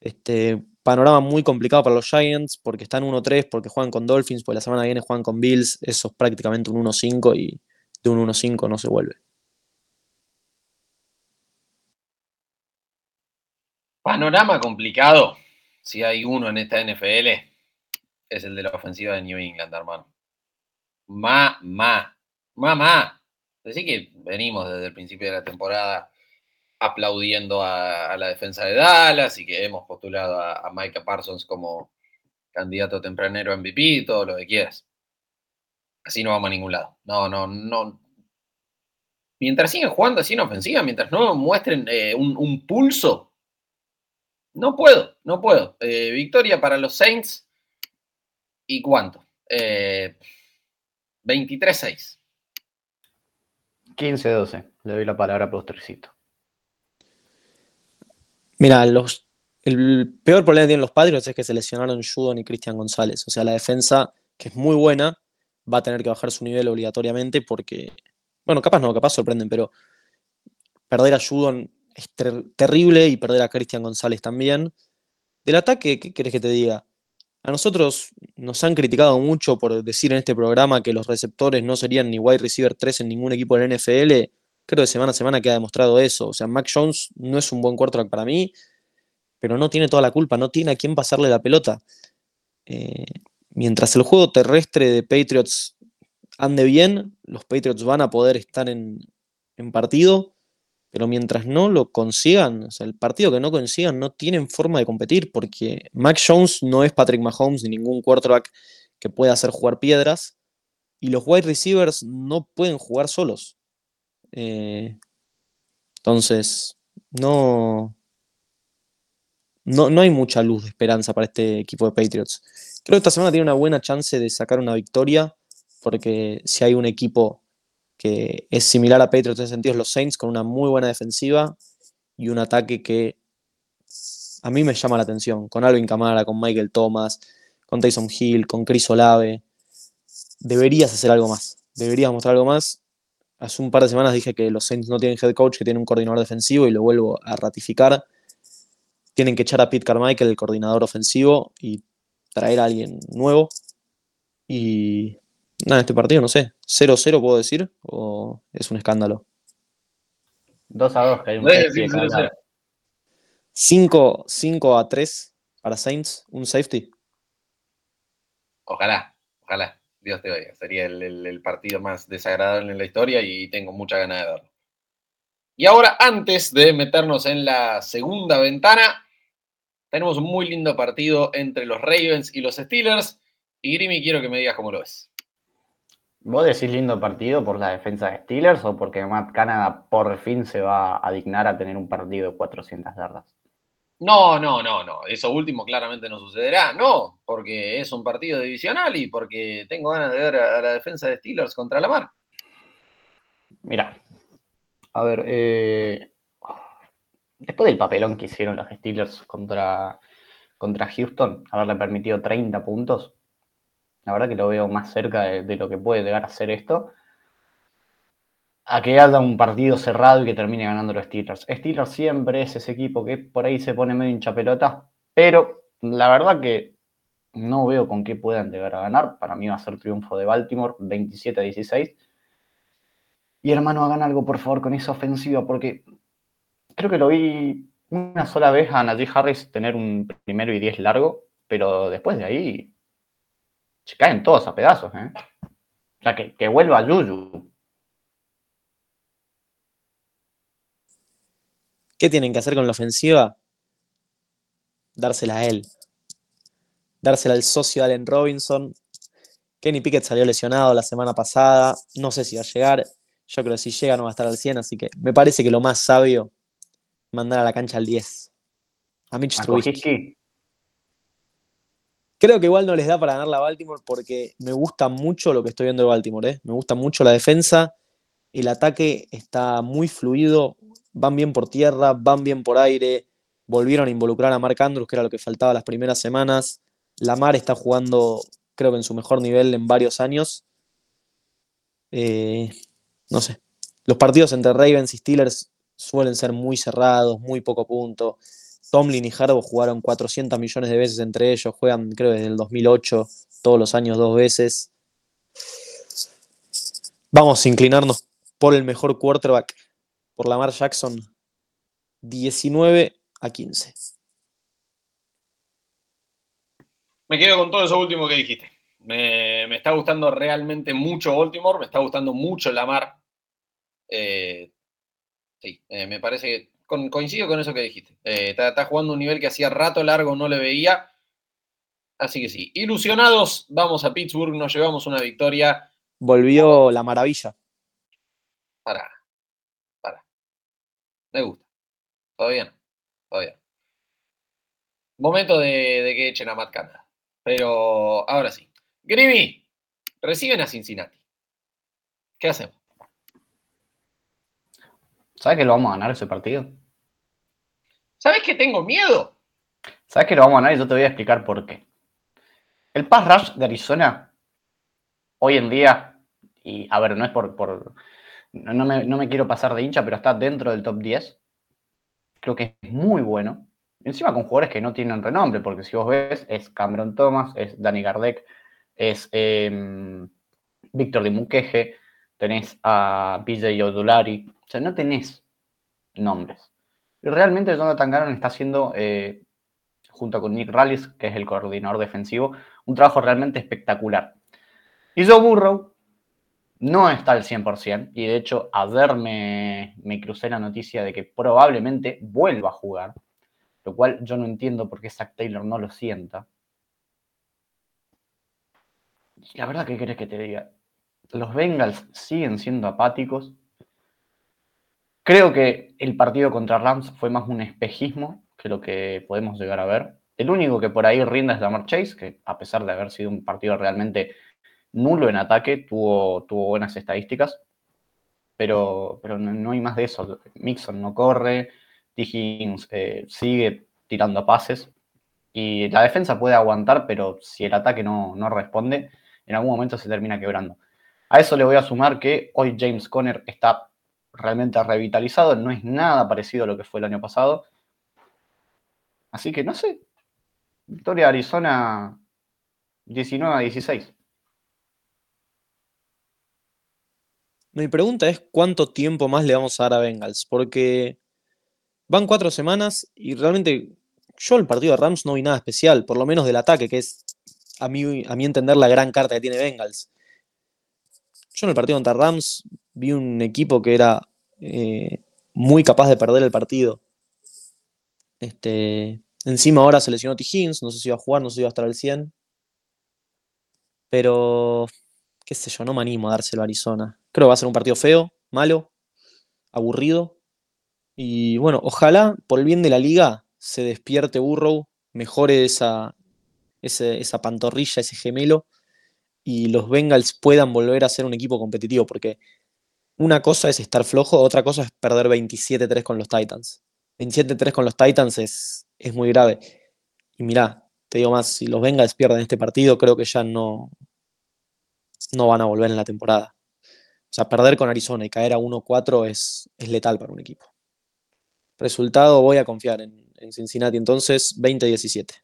Este, panorama muy complicado para los Giants porque están 1-3, porque juegan con Dolphins, porque la semana que viene juegan con Bills. Eso es prácticamente un 1-5 y de un 1-5 no se vuelve. Panorama complicado, si hay uno en esta NFL, es el de la ofensiva de New England, hermano. Ma, ma, mamá. Así que venimos desde el principio de la temporada aplaudiendo a, la defensa de Dallas y que hemos postulado a, Micah Parsons como candidato tempranero a MVP, todo lo que quieras. Así no vamos a ningún lado. No, no, no. Mientras siguen jugando así en ofensiva, mientras no muestren eh, un, pulso, no puedo, no puedo. Eh, victoria para los Saints. ¿Y cuánto? Eh, 23-6. 15-12. Le doy la palabra a Postercito. Mira, los, el peor problema que tienen los Patriots es que se lesionaron Judon y Cristian González. O sea, la defensa, que es muy buena, va a tener que bajar su nivel obligatoriamente porque, bueno, capaz no, capaz sorprenden, pero perder a Judon es ter terrible y perder a Cristian González también. Del ataque, ¿qué querés que te diga? A nosotros nos han criticado mucho por decir en este programa que los receptores no serían ni wide receiver 3 en ningún equipo del NFL. Creo que semana a semana queda demostrado eso. O sea, Mac Jones no es un buen quarterback para mí, pero no tiene toda la culpa, no tiene a quién pasarle la pelota. Eh, mientras el juego terrestre de Patriots ande bien, los Patriots van a poder estar en, en partido pero mientras no lo consigan, o sea, el partido que no consigan no tienen forma de competir porque Mac Jones no es Patrick Mahomes ni ningún quarterback que pueda hacer jugar piedras y los wide receivers no pueden jugar solos. Eh, entonces, no, no, no hay mucha luz de esperanza para este equipo de Patriots. Creo que esta semana tiene una buena chance de sacar una victoria porque si hay un equipo que es similar a Patriots en ese sentido, los Saints con una muy buena defensiva y un ataque que a mí me llama la atención, con Alvin Kamara, con Michael Thomas, con Tyson Hill, con Chris Olave. Deberías hacer algo más, deberías mostrar algo más. Hace un par de semanas dije que los Saints no tienen head coach, que tienen un coordinador defensivo y lo vuelvo a ratificar. Tienen que echar a Pete Carmichael, el coordinador ofensivo, y traer a alguien nuevo. Y Nada, este partido no sé. ¿0-0 puedo decir? ¿O es un escándalo? 2 a 2, que hay un 5, 5 a 3 para Saints, un safety. Ojalá, ojalá. Dios te oiga. Sería el, el, partido más desagradable en la historia y tengo mucha ganas de verlo. Y ahora, antes de meternos en la segunda ventana, tenemos un muy lindo partido entre los Ravens y los Steelers. Y Grimy, quiero que me digas cómo lo ves. ¿Vos decís lindo partido por la defensa de Steelers o porque Matt Canada por fin se va a dignar a tener un partido de 400 yardas? No, no, no, no. Eso último claramente no sucederá. No, porque es un partido divisional y porque tengo ganas de ver a la defensa de Steelers contra la mar. Mira, a ver, eh, después del papelón que hicieron los Steelers contra, contra Houston, haberle permitido 30 puntos, la verdad que lo veo más cerca de, lo que puede llegar a ser esto. A que haga un partido cerrado y que termine ganando los Steelers. Steelers siempre es ese equipo que por ahí se pone medio hincha pelota, pero la verdad que no veo con qué puedan llegar a ganar. Para mí va a ser triunfo de Baltimore, 27 a 16. Y hermano, hagan algo por favor con esa ofensiva, porque creo que lo vi una sola vez a Najee Harris tener un primero y diez largo, pero después de ahí se caen todos a pedazos, ¿eh? O sea, que, que vuelva Yuyu. ¿Qué tienen que hacer con la ofensiva? Dársela a él. Dársela al socio Allen Robinson. Kenny Pickett salió lesionado la semana pasada. No sé si va a llegar. Yo creo que si llega no va a estar al 100, así que me parece que lo más sabio mandar a la cancha al 10. A Mitch Trubisky. Creo que igual no les da para ganar la Baltimore porque me gusta mucho lo que estoy viendo de Baltimore. ¿eh? Me gusta mucho la defensa. El ataque está muy fluido. Van bien por tierra, van bien por aire. Volvieron a involucrar a Mark Andrews, que era lo que faltaba las primeras semanas. Lamar está jugando, creo que en su mejor nivel en varios años. Eh, no sé. Los partidos entre Ravens y Steelers suelen ser muy cerrados, muy poco punto. Tomlin y Harbaugh jugaron 400 millones de veces entre ellos, juegan creo desde el 2008, todos los años dos veces. Vamos a inclinarnos por el mejor quarterback, por Lamar Jackson, 19 a 15. Me quedo con todo eso último que dijiste. Me, está gustando realmente mucho Baltimore, me está gustando mucho Lamar. Eh, sí, eh, me parece que coincido con eso que dijiste. Eh, está, jugando un nivel que hacía rato largo no le veía. Así que sí. Ilusionados, vamos a Pittsburgh, nos llevamos una victoria. Volvió la maravilla. Para. Para. Me gusta. Todavía no. Todavía Momento de, que echen a Matt Canada. Pero ahora sí. Grimmy, reciben a Cincinnati. ¿Qué hacemos? ¿Sabes que lo vamos a ganar ese partido? ¿Sabes que tengo miedo? ¿Sabes que lo vamos a ganar? Y yo te voy a explicar por qué. El pass rush de Arizona, hoy en día, y a ver, no es por. no, me, no me quiero pasar de hincha, pero está dentro del top 10. Creo que es muy bueno. Encima con jugadores que no tienen renombre, porque si vos ves, es Cameron Thomas, es Danny Gardek, es eh, Víctor de Muqueje, tenés a PJ Odulari. O sea, no tenés nombres. Realmente Jonathan Gannon está haciendo, eh, junto con Nick Rallis, que es el coordinador defensivo, un trabajo realmente espectacular. Y Joe Burrow no está al 100%, y de hecho ayer me, me crucé la noticia de que probablemente vuelva a jugar, lo cual yo no entiendo por qué Zach Taylor no lo sienta. La verdad, ¿qué querés que te diga? Los Bengals siguen siendo apáticos. Creo que el partido contra Rams fue más un espejismo que lo que podemos llegar a ver. El único que por ahí rinde es Lamar Chase, que a pesar de haber sido un partido realmente nulo en ataque, tuvo, buenas estadísticas. Pero, no hay más de eso. Mixon no corre, T. Higgins eh, sigue tirando pases. Y la defensa puede aguantar, pero si el ataque no, no responde, en algún momento se termina quebrando. A eso le voy a sumar que hoy James Conner está realmente revitalizado, no es nada parecido a lo que fue el año pasado. Así que no sé. Victoria Arizona 19 a 16. Mi pregunta es cuánto tiempo más le vamos a dar a Bengals, porque van cuatro semanas y realmente yo el partido de Rams no vi nada especial, por lo menos del ataque, que es a mí, a mi entender la gran carta que tiene Bengals. Yo en el partido contra Rams vi un equipo que era eh, muy capaz de perder el partido. Este, encima ahora se lesionó T. Higgins, no sé si iba a jugar, no sé si iba a estar al 100. Pero, qué sé yo, no me animo a dárselo a Arizona. Creo que va a ser un partido feo, malo, aburrido. Y bueno, ojalá por el bien de la liga se despierte Burrow, mejore esa, ese- esa pantorrilla, ese gemelo, y los Bengals puedan volver a ser un equipo competitivo, porque una cosa es estar flojo, otra cosa es perder 27-3 con los Titans. 27-3 con los Titans es, es muy grave. Y mirá, te digo más, si los Bengals pierden este partido, creo que ya no, no van a volver en la temporada. O sea, perder con Arizona y caer a 1-4 es, es letal para un equipo. Resultado, voy a confiar en, Cincinnati entonces, 20-17.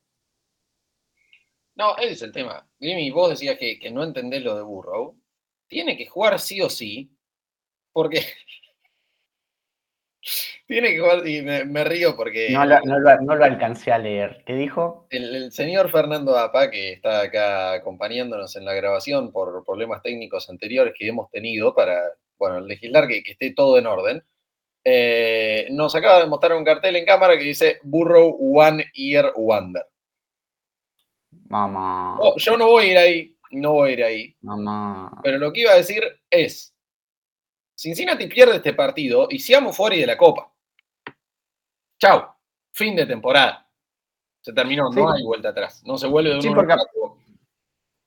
No, ese es el tema. Jimmy, vos decías que, que no entendés lo de Burrow. Tiene que jugar sí o sí, porque tiene que jugar, y me, me río porque No, lo- no lo- no lo alcancé a leer. ¿Qué dijo? el, el señor Fernando Apa, que está acá acompañándonos en la grabación por problemas técnicos anteriores que hemos tenido para, bueno, legislar que, que esté todo en orden, eh, nos acaba de mostrar un cartel en cámara que dice Burrow One Year Wonder. Mamá. Oh, yo no voy a ir ahí, no voy a ir ahí. Mamá. Pero lo que iba a decir es, Cincinnati pierde este partido y seamos fuera y de la Copa. Chau, fin de temporada. Se terminó, Sí. no hay vuelta atrás. No se vuelve de un Sí, porque-.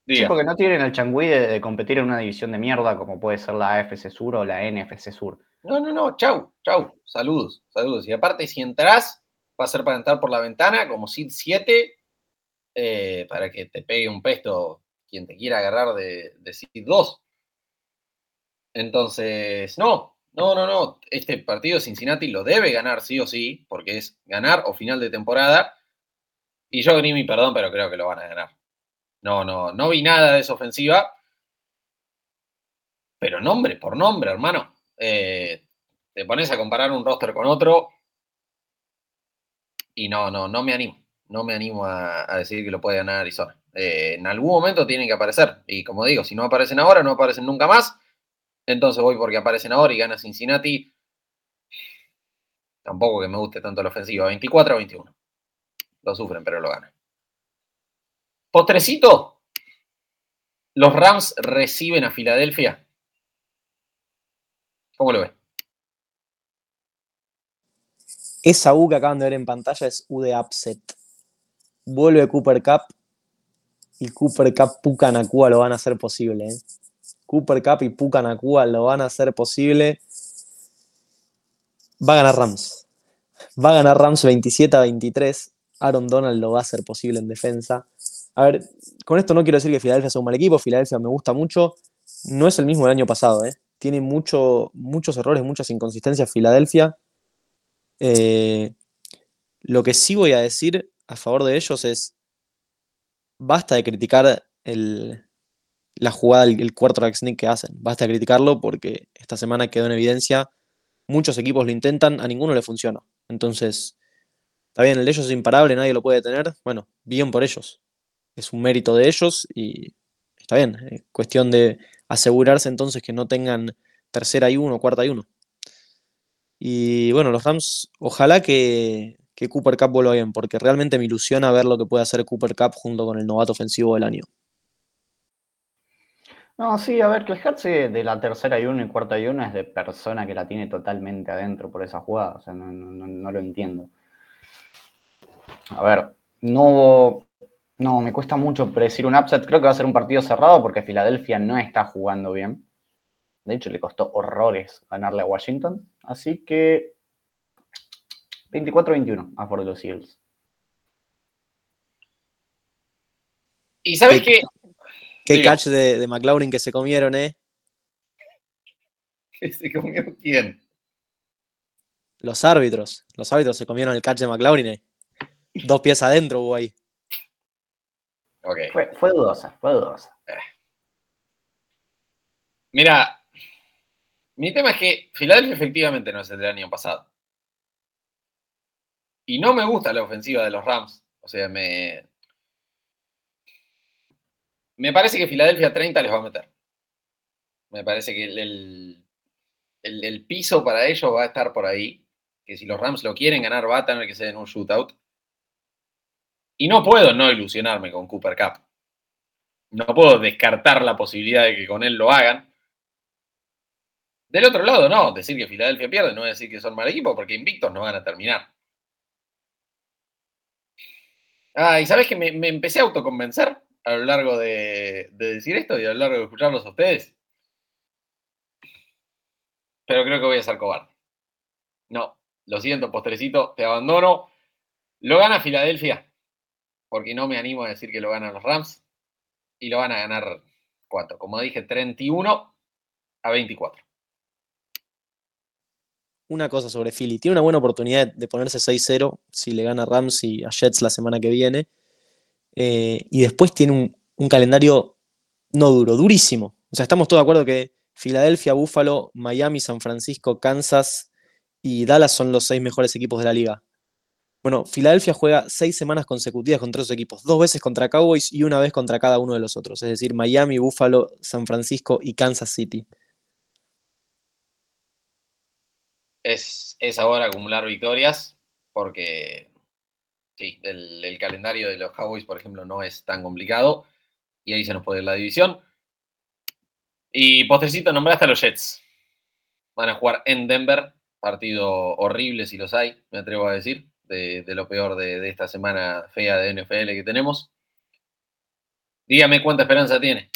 Sí, porque no tienen el changüí de, de competir en una división de mierda como puede ser la AFC Sur o la NFC Sur. No, no, no, chau, chau. Saludos, saludos. Y aparte, si entras, va a ser para entrar por la ventana como SID 7 eh, para que te pegue un pesto quien te quiera agarrar de, de SID 2. Entonces, no, no, no, no. Este partido Cincinnati lo debe ganar sí o sí, porque es ganar o final de temporada. Y yo, Grimi, perdón, pero creo que lo van a ganar. No, no, no vi nada de esa ofensiva. Pero nombre por nombre, hermano. Eh, te pones a comparar un roster con otro y no, no, no me animo. No me animo a, decir que lo puede ganar Arizona. Eh, en algún momento tienen que aparecer. Y como digo, si no aparecen ahora, no aparecen nunca más. Entonces voy porque aparecen ahora y gana Cincinnati. Tampoco que me guste tanto la ofensiva. 24 a 21. Lo sufren, pero lo ganan. Postrecito. Los Rams reciben a Filadelfia. ¿Cómo lo ves? Esa U que acaban de ver en pantalla es U de Upset. Vuelve Cooper Cup y Cooper Cup Puka Nakua lo van a hacer posible. ¿eh? Cooper Cup y Puka Nakua lo van a hacer posible. Va a ganar Rams. Va a ganar Rams 27 a 23. Aaron Donald lo va a hacer posible en defensa. A ver, con esto no quiero decir que Filadelfia sea un mal equipo. Filadelfia me gusta mucho. No es el mismo del año pasado, ¿eh? Tiene mucho, muchos errores, muchas inconsistencias Filadelfia. Eh, lo que sí voy a decir a favor de ellos es, basta de criticar el, la jugada, el, el quarterback sneak que hacen. Basta criticarlo porque esta semana quedó en evidencia, muchos equipos lo intentan, a ninguno le funciona. Entonces, está bien, el de ellos es imparable, nadie lo puede tener. Bueno, bien por ellos. Es un mérito de ellos y está bien. Es cuestión de asegurarse entonces que no tengan tercera y uno, cuarta y uno. Y bueno, los Rams, ojalá que, que Cooper Cup vuelva bien, porque realmente me ilusiona ver lo que puede hacer Cooper Cup junto con el novato ofensivo del año. No, sí, a ver, quejarse de la tercera y uno y cuarta y uno es de persona que la tiene totalmente adentro por esa jugada. O sea, no, no, no lo entiendo. A ver, no, no, me cuesta mucho predecir un upset. Creo que va a ser un partido cerrado porque Filadelfia no está jugando bien. De hecho, le costó horrores ganarle a Washington. Así que 24-21 a favor de los Eagles. Y sabes qué? Qué Diga. catch de, de McLaurin que se comieron, ¿eh? ¿Qué se comió quién? Los árbitros. Los árbitros se comieron el catch de McLaurin, ¿eh? Dos pies adentro hubo ahí. Ok. Fue, fue dudosa, fue dudosa. Mira, mi tema es que Filadelfia efectivamente no es el del año pasado. Y no me gusta la ofensiva de los Rams. O sea, me. Me parece que Filadelfia 30 les va a meter. Me parece que el, el- piso para ellos va a estar por ahí. Que si los Rams lo quieren ganar, va a tener que ser en un shootout. Y no puedo no ilusionarme con Cooper Cup. No puedo descartar la posibilidad de que con él lo hagan. Del otro lado, no, decir que Filadelfia pierde no es decir que son mal equipo, porque invictos no van a terminar. Ah, y sabes que me empecé a autoconvencer a lo largo de, de decir esto y a lo largo de escucharlos a ustedes. Pero creo que voy a ser cobarde. No, lo siento, postrecito, te abandono. Lo gana Filadelfia, porque no me animo a decir que lo ganan los Rams. Y lo van a ganar, ¿cuánto? Como dije, 31 a 24. Una cosa sobre Philly. Tiene una buena oportunidad de ponerse 6-0 si le gana Rams y a Jets la semana que viene. Eh, y después tiene un, calendario no duro, durísimo. O sea, estamos todos de acuerdo que Filadelfia, Buffalo, Miami, San Francisco, Kansas y Dallas son los seis mejores equipos de la liga. Bueno, Filadelfia juega seis semanas consecutivas contra esos equipos, dos veces contra Cowboys y una vez contra cada uno de los otros, es decir, Miami, Buffalo, San Francisco y Kansas City. Es, es ahora acumular victorias, porque sí, el, calendario de los Cowboys, por ejemplo, no es tan complicado. Y ahí se nos puede ir la división. Y postrecito, nombraste a los Jets. Van a jugar en Denver. Partido horrible si los hay, me atrevo a decir, de, de lo peor de, de esta semana fea de NFL que tenemos. Dígame cuánta esperanza tiene.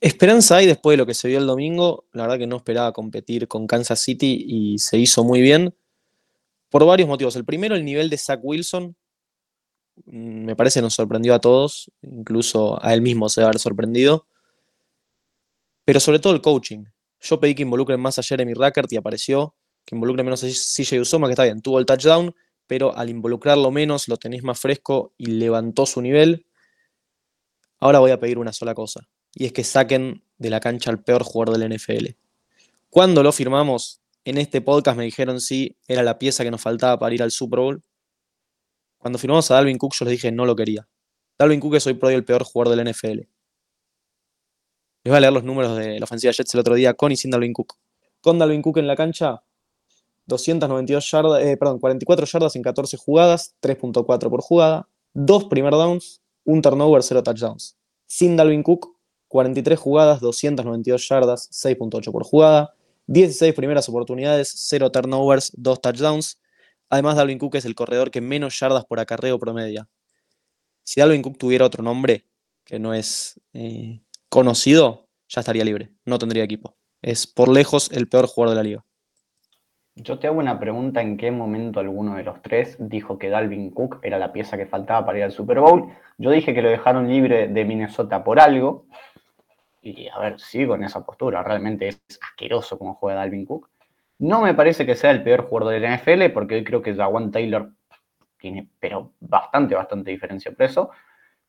Esperanza hay después de lo que se vio el domingo. La verdad que no esperaba competir con Kansas City y se hizo muy bien. Por varios motivos. El primero, el nivel de Zach Wilson. Mm, Me parece nos sorprendió a todos. Incluso a él mismo se debe haber sorprendido. Pero sobre todo el coaching. Yo pedí que involucren más a Jeremy Rackert y apareció. Que involucren menos a CJ Usoma, que está bien, tuvo el touchdown. Pero al involucrarlo menos, lo tenéis más fresco y levantó su nivel. Ahora voy a pedir una sola cosa y es que saquen de la cancha al peor jugador del NFL. Cuando lo firmamos, en este podcast me dijeron si era la pieza que nos faltaba para ir al Super Bowl. Cuando firmamos a Dalvin Cook, yo les dije no lo quería. Dalvin Cook es hoy por hoy el peor jugador del NFL. Les voy a leer los números de la ofensiva Jets el otro día con y sin Dalvin Cook. Con Dalvin Cook en la cancha, 292 yardas, eh, perdón, 44 yardas en 14 jugadas, 3.4 por jugada, 2 primer downs, un turnover, 0 touchdowns. Sin Dalvin Cook, 43 jugadas, 292 yardas, 6.8 por jugada, 16 primeras oportunidades, 0 turnovers, 2 touchdowns. Además, Dalvin Cook es el corredor que menos yardas por acarreo promedia. Si Dalvin Cook tuviera otro nombre que no es eh, conocido, ya estaría libre, no tendría equipo. es por lejos el peor jugador de la liga. Yo te hago una pregunta, ¿en qué momento alguno de los tres dijo que Dalvin Cook era la pieza que faltaba para ir al Super Bowl? Yo dije que lo dejaron libre de Minnesota por algo. Y a ver, sigo en esa postura. Realmente es asqueroso como juega Dalvin Cook. No me parece que sea el peor jugador de la NFL, porque hoy creo que Jawan Taylor tiene, pero bastante, bastante diferencia por eso.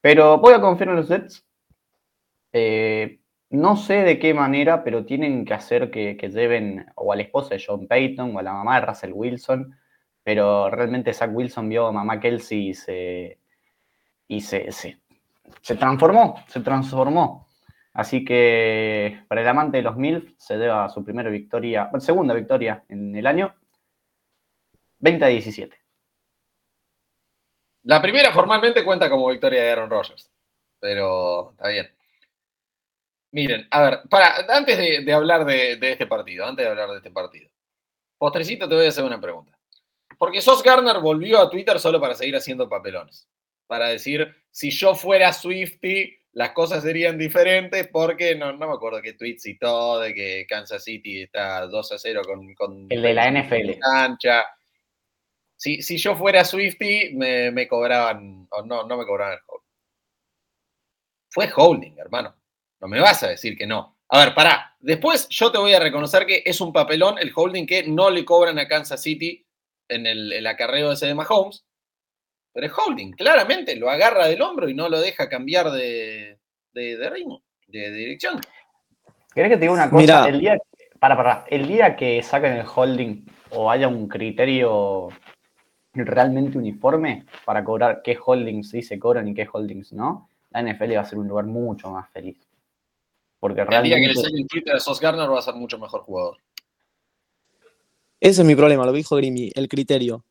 Pero voy a confiar en los Jets. Eh, no sé de qué manera, pero tienen que hacer que, lleven o a la esposa de John Payton o a la mamá de Russell Wilson. Pero realmente Zach Wilson vio a mamá Kelsey y se, y se, se, transformó, se transformó. Así que para el amante de los MILF se debe a su primera victoria, segunda victoria en el año, 20 a 17. La primera formalmente cuenta como victoria de Aaron Rodgers, pero está bien. Miren, a ver, para, antes de, hablar de, este partido, antes de hablar de este partido, postrecito te voy a hacer una pregunta. Porque Sos Garner volvió a Twitter solo para seguir haciendo papelones. Para decir, si yo fuera Swifty, las cosas serían diferentes porque no, no me acuerdo qué tweet citó de que Kansas City está 2 a 0 con... con el de la NFL. Cancha. Si, si yo fuera Swifty, me, me cobraban, o no, no me cobraban el holding. Fue holding, hermano. No me vas a decir que no. A ver, pará. Después yo te voy a reconocer que es un papelón el holding que no le cobran a Kansas City en el, acarreo ese de Mahomes. Pero es holding, claramente lo agarra del hombro y no lo deja cambiar de, de, ritmo, de, dirección. ¿Querés que te diga una cosa? El día, para, para, el día que saquen el holding o haya un criterio realmente uniforme para cobrar qué holdings sí se cobran y qué holdings no, la NFL va a ser un lugar mucho más feliz. Porque realmente... que le saquen Twitter a Sos Garner va a ser mucho mejor jugador. Ese es mi problema, lo dijo Grimy, el criterio.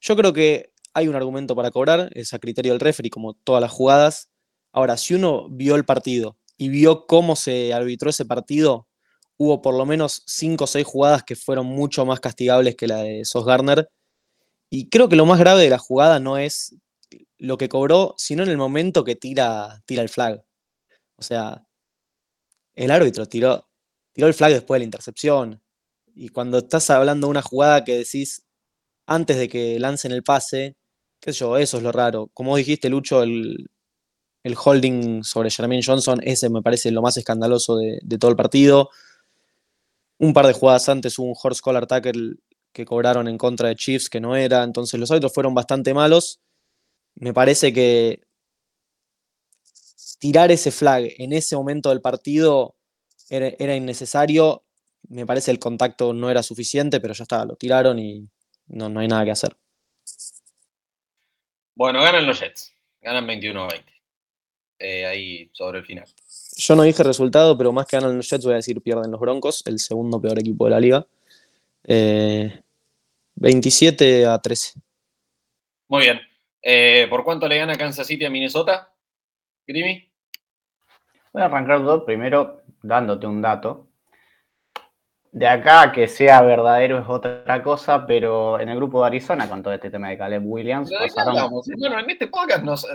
Yo creo que hay un argumento para cobrar, es a criterio del referee, como todas las jugadas. Ahora, si uno vio el partido y vio cómo se arbitró ese partido, hubo por lo menos cinco o seis jugadas que fueron mucho más castigables que la de Sos Garner. Y creo que lo más grave de la jugada no es lo que cobró, sino en el momento que tira, tira el flag. O sea, el árbitro tiró, tiró el flag después de la intercepción. Y cuando estás hablando de una jugada que decís antes de que lancen el pase, qué yo, eso es lo raro. Como dijiste, Lucho, el, holding sobre Jermaine Johnson, ese me parece lo más escandaloso de, todo el partido. Un par de jugadas antes hubo un horse collar tackle que cobraron en contra de Chiefs que no era, entonces los árbitros fueron bastante malos. Me parece que tirar ese flag en ese momento del partido era, innecesario. Me parece el contacto no era suficiente, pero ya está, lo tiraron y no, no hay nada que hacer. Bueno, ganan los Jets. Ganan 21 a 20. Eh, ahí sobre el final. Yo no dije resultado, pero más que ganan los Jets, voy a decir pierden los Broncos, el segundo peor equipo de la liga. 27 eh, a 13. Muy bien. Eh, ¿Por cuánto le gana Kansas City a Minnesota? Grimy. Voy a arrancar dos primero dándote un dato. De acá que sea verdadero es otra cosa, pero en el grupo de Arizona, con todo este tema de Caleb Williams. Bueno, en este podcast nos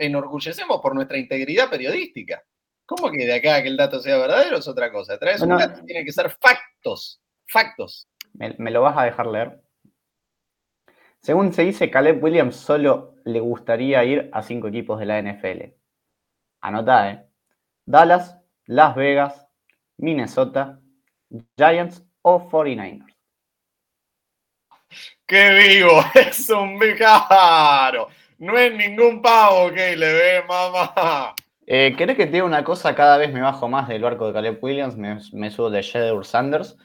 enorgullecemos por nuestra integridad periodística. ¿Cómo que de acá que el dato sea verdadero es otra cosa? Traes un dato, tiene que ser factos. Factos. Me, lo vas a dejar leer. Según se dice, Caleb Williams solo le gustaría ir a cinco equipos de la NFL. Anotá, ¿eh? Dallas, Las Vegas, Minnesota, Giants o 49ers. ¡Qué vivo! Es un vicaro. No es ningún pavo que le ve, mamá. Eh, ¿Querés que te diga una cosa? Cada vez me bajo más del barco de Caleb Williams, me, subo de Shedeur Sanders.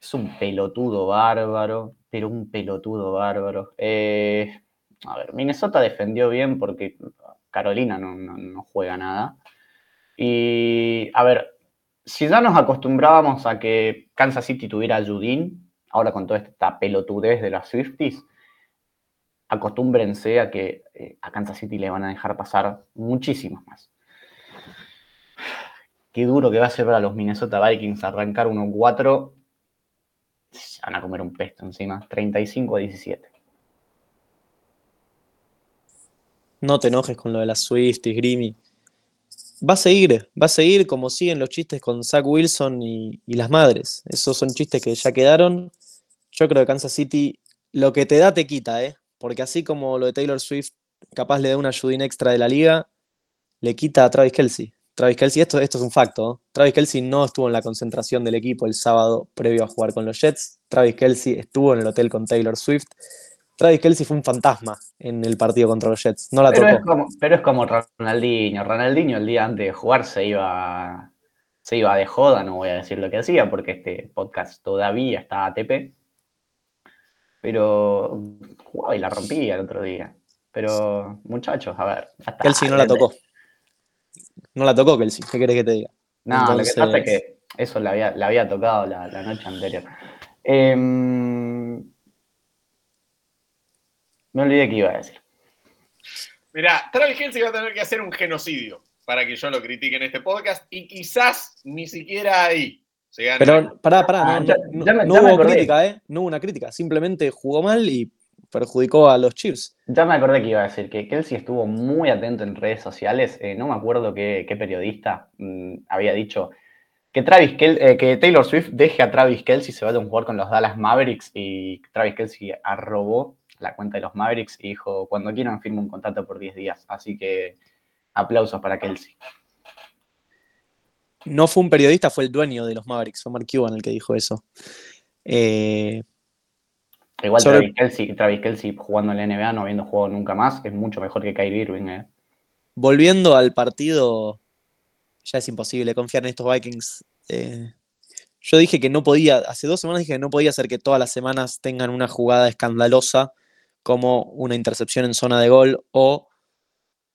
Es un pelotudo bárbaro, pero un pelotudo bárbaro. Eh, a ver, Minnesota defendió bien porque Carolina no juega nada. Y, a ver, si ya nos acostumbrábamos a que Kansas City tuviera a Judín, ahora con toda esta pelotudez de las Swifties, acostúmbrense a que eh, a Kansas City le van a dejar pasar muchísimos más. Qué duro que va a ser para los Minnesota Vikings arrancar 1-4. Se van a comer un pesto encima. 35 a 17. No te enojes con lo de las Swifties, Grimmy va a seguir, va a seguir como siguen los chistes con Zach Wilson y, las madres. Esos son chistes que ya quedaron. Yo creo que Kansas City lo que te da te quita, ¿eh? Porque así como lo de Taylor Swift capaz le da una ayudín extra de la liga, le quita a Travis Kelsey. Travis Kelsey, esto, es un facto. ¿no? Travis Kelsey no estuvo en la concentración del equipo el sábado previo a jugar con los Jets. Travis Kelsey estuvo en el hotel con Taylor Swift. Travis Kelsey fue un fantasma en el partido contra los Jets. No la Pero tocó. es, como, pero es como Ronaldinho. Ronaldinho el día antes de jugar se iba, se iba de joda, no voy a decir lo que hacía, porque este podcast todavía está ATP. Pero jugaba y la rompía el otro día. Pero, muchachos, a ver. ya está. Kelsey no la tocó. No la tocó Kelsey. ¿Qué querés que te diga? No, lo que Entonces- pasa es que eso le había, le había tocado la, la noche anterior. Em, me olvidé que iba a decir. Mirá, Travis Kelsey va a tener que hacer un genocidio para que yo lo critique en este podcast y quizás ni siquiera ahí se gane. Pero pará, pará, Ah, no, ya- no- ya me- no ya me hubo crítica, ¿eh? No hubo una crítica. Simplemente jugó mal y perjudicó a los Chiefs. Ya me acordé que iba a decir que Kelsey estuvo muy atento en redes sociales. eh, no me acuerdo qué, qué periodista mm, había dicho que, Travis Kel- eh, que Taylor Swift deje a Travis Kelsey y se vaya a jugar con los Dallas Mavericks. Y Travis Kelsey arrobó la cuenta de los Mavericks y dijo: Cuando quieran, firme un contrato por 10 días. Así que aplausos para Kelsey. No fue un periodista, fue el dueño de los Mavericks. Fue Mark Cuban el que dijo eso. Eh, Igual Sobre- Travis, Kelsey, Travis Kelsey jugando en la NBA, no habiendo jugado nunca más, es mucho mejor que Kyrie Irving. eh. volviendo al partido, ya es imposible confiar en estos Vikings. Eh, yo dije que no podía, hace dos semanas dije que no podía ser que todas las semanas tengan una jugada escandalosa como una intercepción en zona de gol o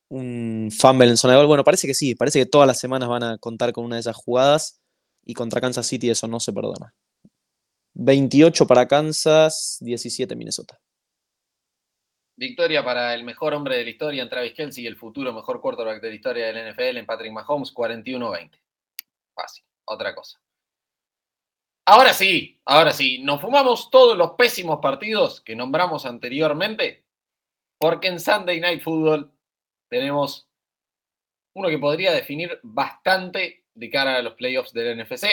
un fumble en zona de gol. Bueno, parece que sí, parece que todas las semanas van a contar con una de esas jugadas y contra Kansas City eso no se perdona. 28 para Kansas, 17 Minnesota. Victoria para el mejor hombre de la historia en Travis Kelsey y el futuro mejor quarterback de la historia del NFL en Patrick Mahomes, 41-20. Fácil, otra cosa. Ahora sí, ahora sí, nos fumamos todos los pésimos partidos que nombramos anteriormente, porque en Sunday Night Football tenemos uno que podría definir bastante de cara a los playoffs del NFC,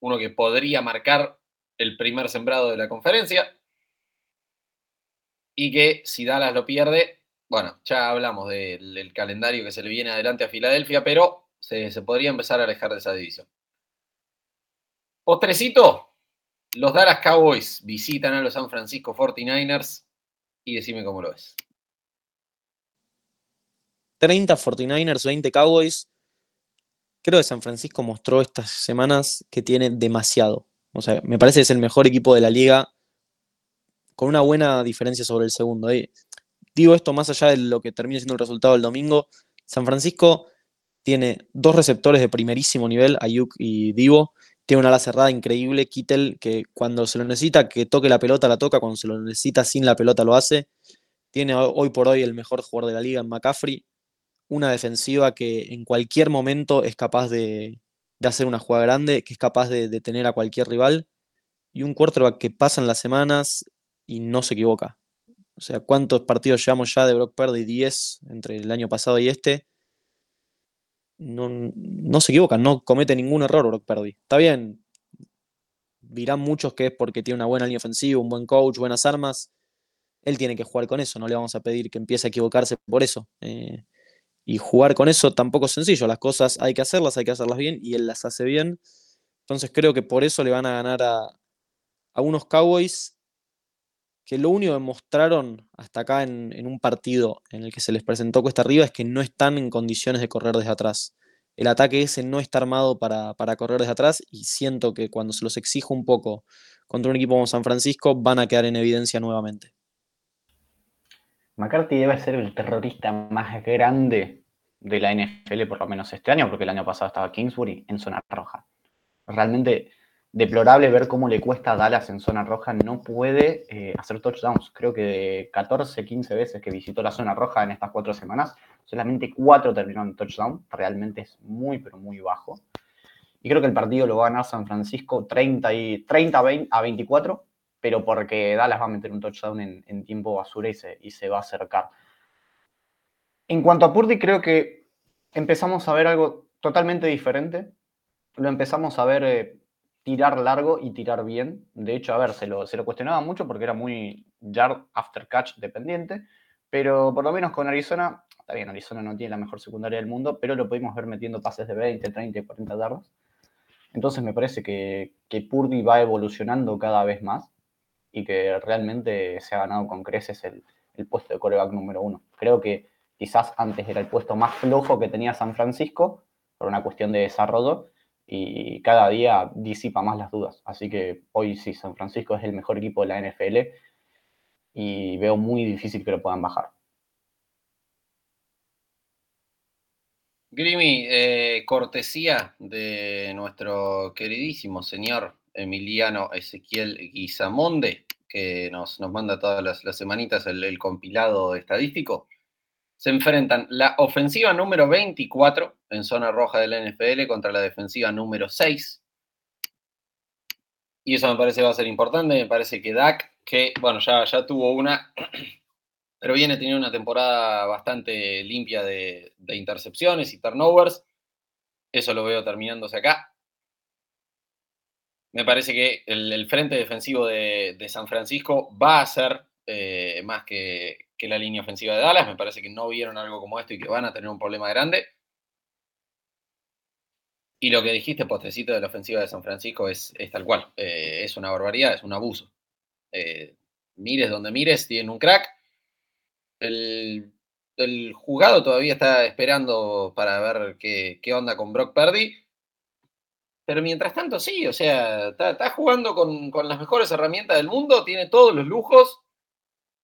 uno que podría marcar el primer sembrado de la conferencia, y que si Dallas lo pierde, bueno, ya hablamos del, calendario que se le viene adelante a Filadelfia, pero se podría empezar a alejar de esa división. Postrecito, los Dallas Cowboys visitan a los San Francisco 49ers y decime cómo lo ves. 30 49ers, 20 Cowboys. Creo que San Francisco mostró estas semanas que tiene demasiado. O sea, me parece que es el mejor equipo de la liga con una buena diferencia sobre el segundo. Eh, Digo esto más allá de lo que termine siendo el resultado del domingo. San Francisco tiene dos receptores de primerísimo nivel, Ayuk y Divo. Tiene una ala cerrada increíble, Kittel, que cuando se lo necesita, que toque la pelota, la toca, cuando se lo necesita sin la pelota, lo hace. Tiene hoy por hoy el mejor jugador de la liga en McCaffrey una defensiva que en cualquier momento es capaz de, de hacer una jugada grande, que es capaz de detener a cualquier rival, y un quarterback que pasan las semanas y no se equivoca. O sea, ¿cuántos partidos llevamos ya de Brock Purdy? 10 entre el año pasado y este. No, se equivoca, no comete ningún error Brock Purdy. Está bien, dirán muchos que es porque tiene una buena línea ofensiva, un buen coach, buenas armas. Él tiene que jugar con eso, no le vamos a pedir que empiece a equivocarse por eso. Eh, y jugar con eso tampoco es sencillo. Las cosas hay que hacerlas, hay que hacerlas bien y él las hace bien. Entonces creo que por eso le van a ganar a, a unos Cowboys que lo único que mostraron hasta acá en, un partido en el que se les presentó cuesta arriba es que no están en condiciones de correr desde atrás. El ataque ese no está armado para, para correr desde atrás y siento que cuando se los exijo un poco contra un equipo como San Francisco van a quedar en evidencia nuevamente. McCarthy debe ser el terrorista más grande de la NFL, por lo menos este año, porque el año pasado estaba Kingsbury en zona roja. Realmente deplorable ver cómo le cuesta a Dallas en zona roja. No puede eh, hacer touchdowns. Creo que de 14, 15 veces que visitó la zona roja en estas cuatro semanas, solamente cuatro terminaron en touchdown. Realmente es muy, pero muy bajo. Y creo que el partido lo va a ganar San Francisco 30, y, 30 a 24 pero porque Dallas va a meter un touchdown en, tiempo basura y se, y se, va a acercar. En cuanto a Purdy, creo que empezamos a ver algo totalmente diferente. Lo empezamos a ver eh, tirar largo y tirar bien. De hecho, a ver, se lo, se lo cuestionaba mucho porque era muy yard after catch dependiente. Pero por lo menos con Arizona, está bien, Arizona no tiene la mejor secundaria del mundo, pero lo pudimos ver metiendo pases de 20, 30, 40 yardas. Entonces me parece que, que Purdy va evolucionando cada vez más y que realmente se ha ganado con creces el, el puesto de coreback número uno. Creo que quizás antes era el puesto más flojo que tenía San Francisco por una cuestión de desarrollo y cada día disipa más las dudas. Así que hoy sí, San Francisco es el mejor equipo de la NFL y veo muy difícil que lo puedan bajar. Grimi, eh, cortesía de nuestro queridísimo señor Emiliano Ezequiel Guizamonde, que nos, nos manda todas las, semanitas el, compilado estadístico, se enfrentan la ofensiva número 24 en zona roja de la NFL contra la defensiva número 6. Y eso me parece va a ser importante, me parece que Dak, que bueno, ya, ya tuvo una, pero viene teniendo una temporada bastante limpia de, de intercepciones y turnovers. Eso lo veo terminándose acá. Me parece que el, frente defensivo de, de, San Francisco va a ser eh, más que, que, la línea ofensiva de Dallas. Me parece que no vieron algo como esto y que van a tener un problema grande. Y lo que dijiste, postrecito, de la ofensiva de San Francisco es, es tal cual. Eh, es una barbaridad, es un abuso. Eh, mires donde mires, tienen un crack. El, el, juzgado todavía está esperando para ver qué, qué onda con Brock Purdy pero mientras tanto, sí, o sea, está, está jugando con, con, las mejores herramientas del mundo, tiene todos los lujos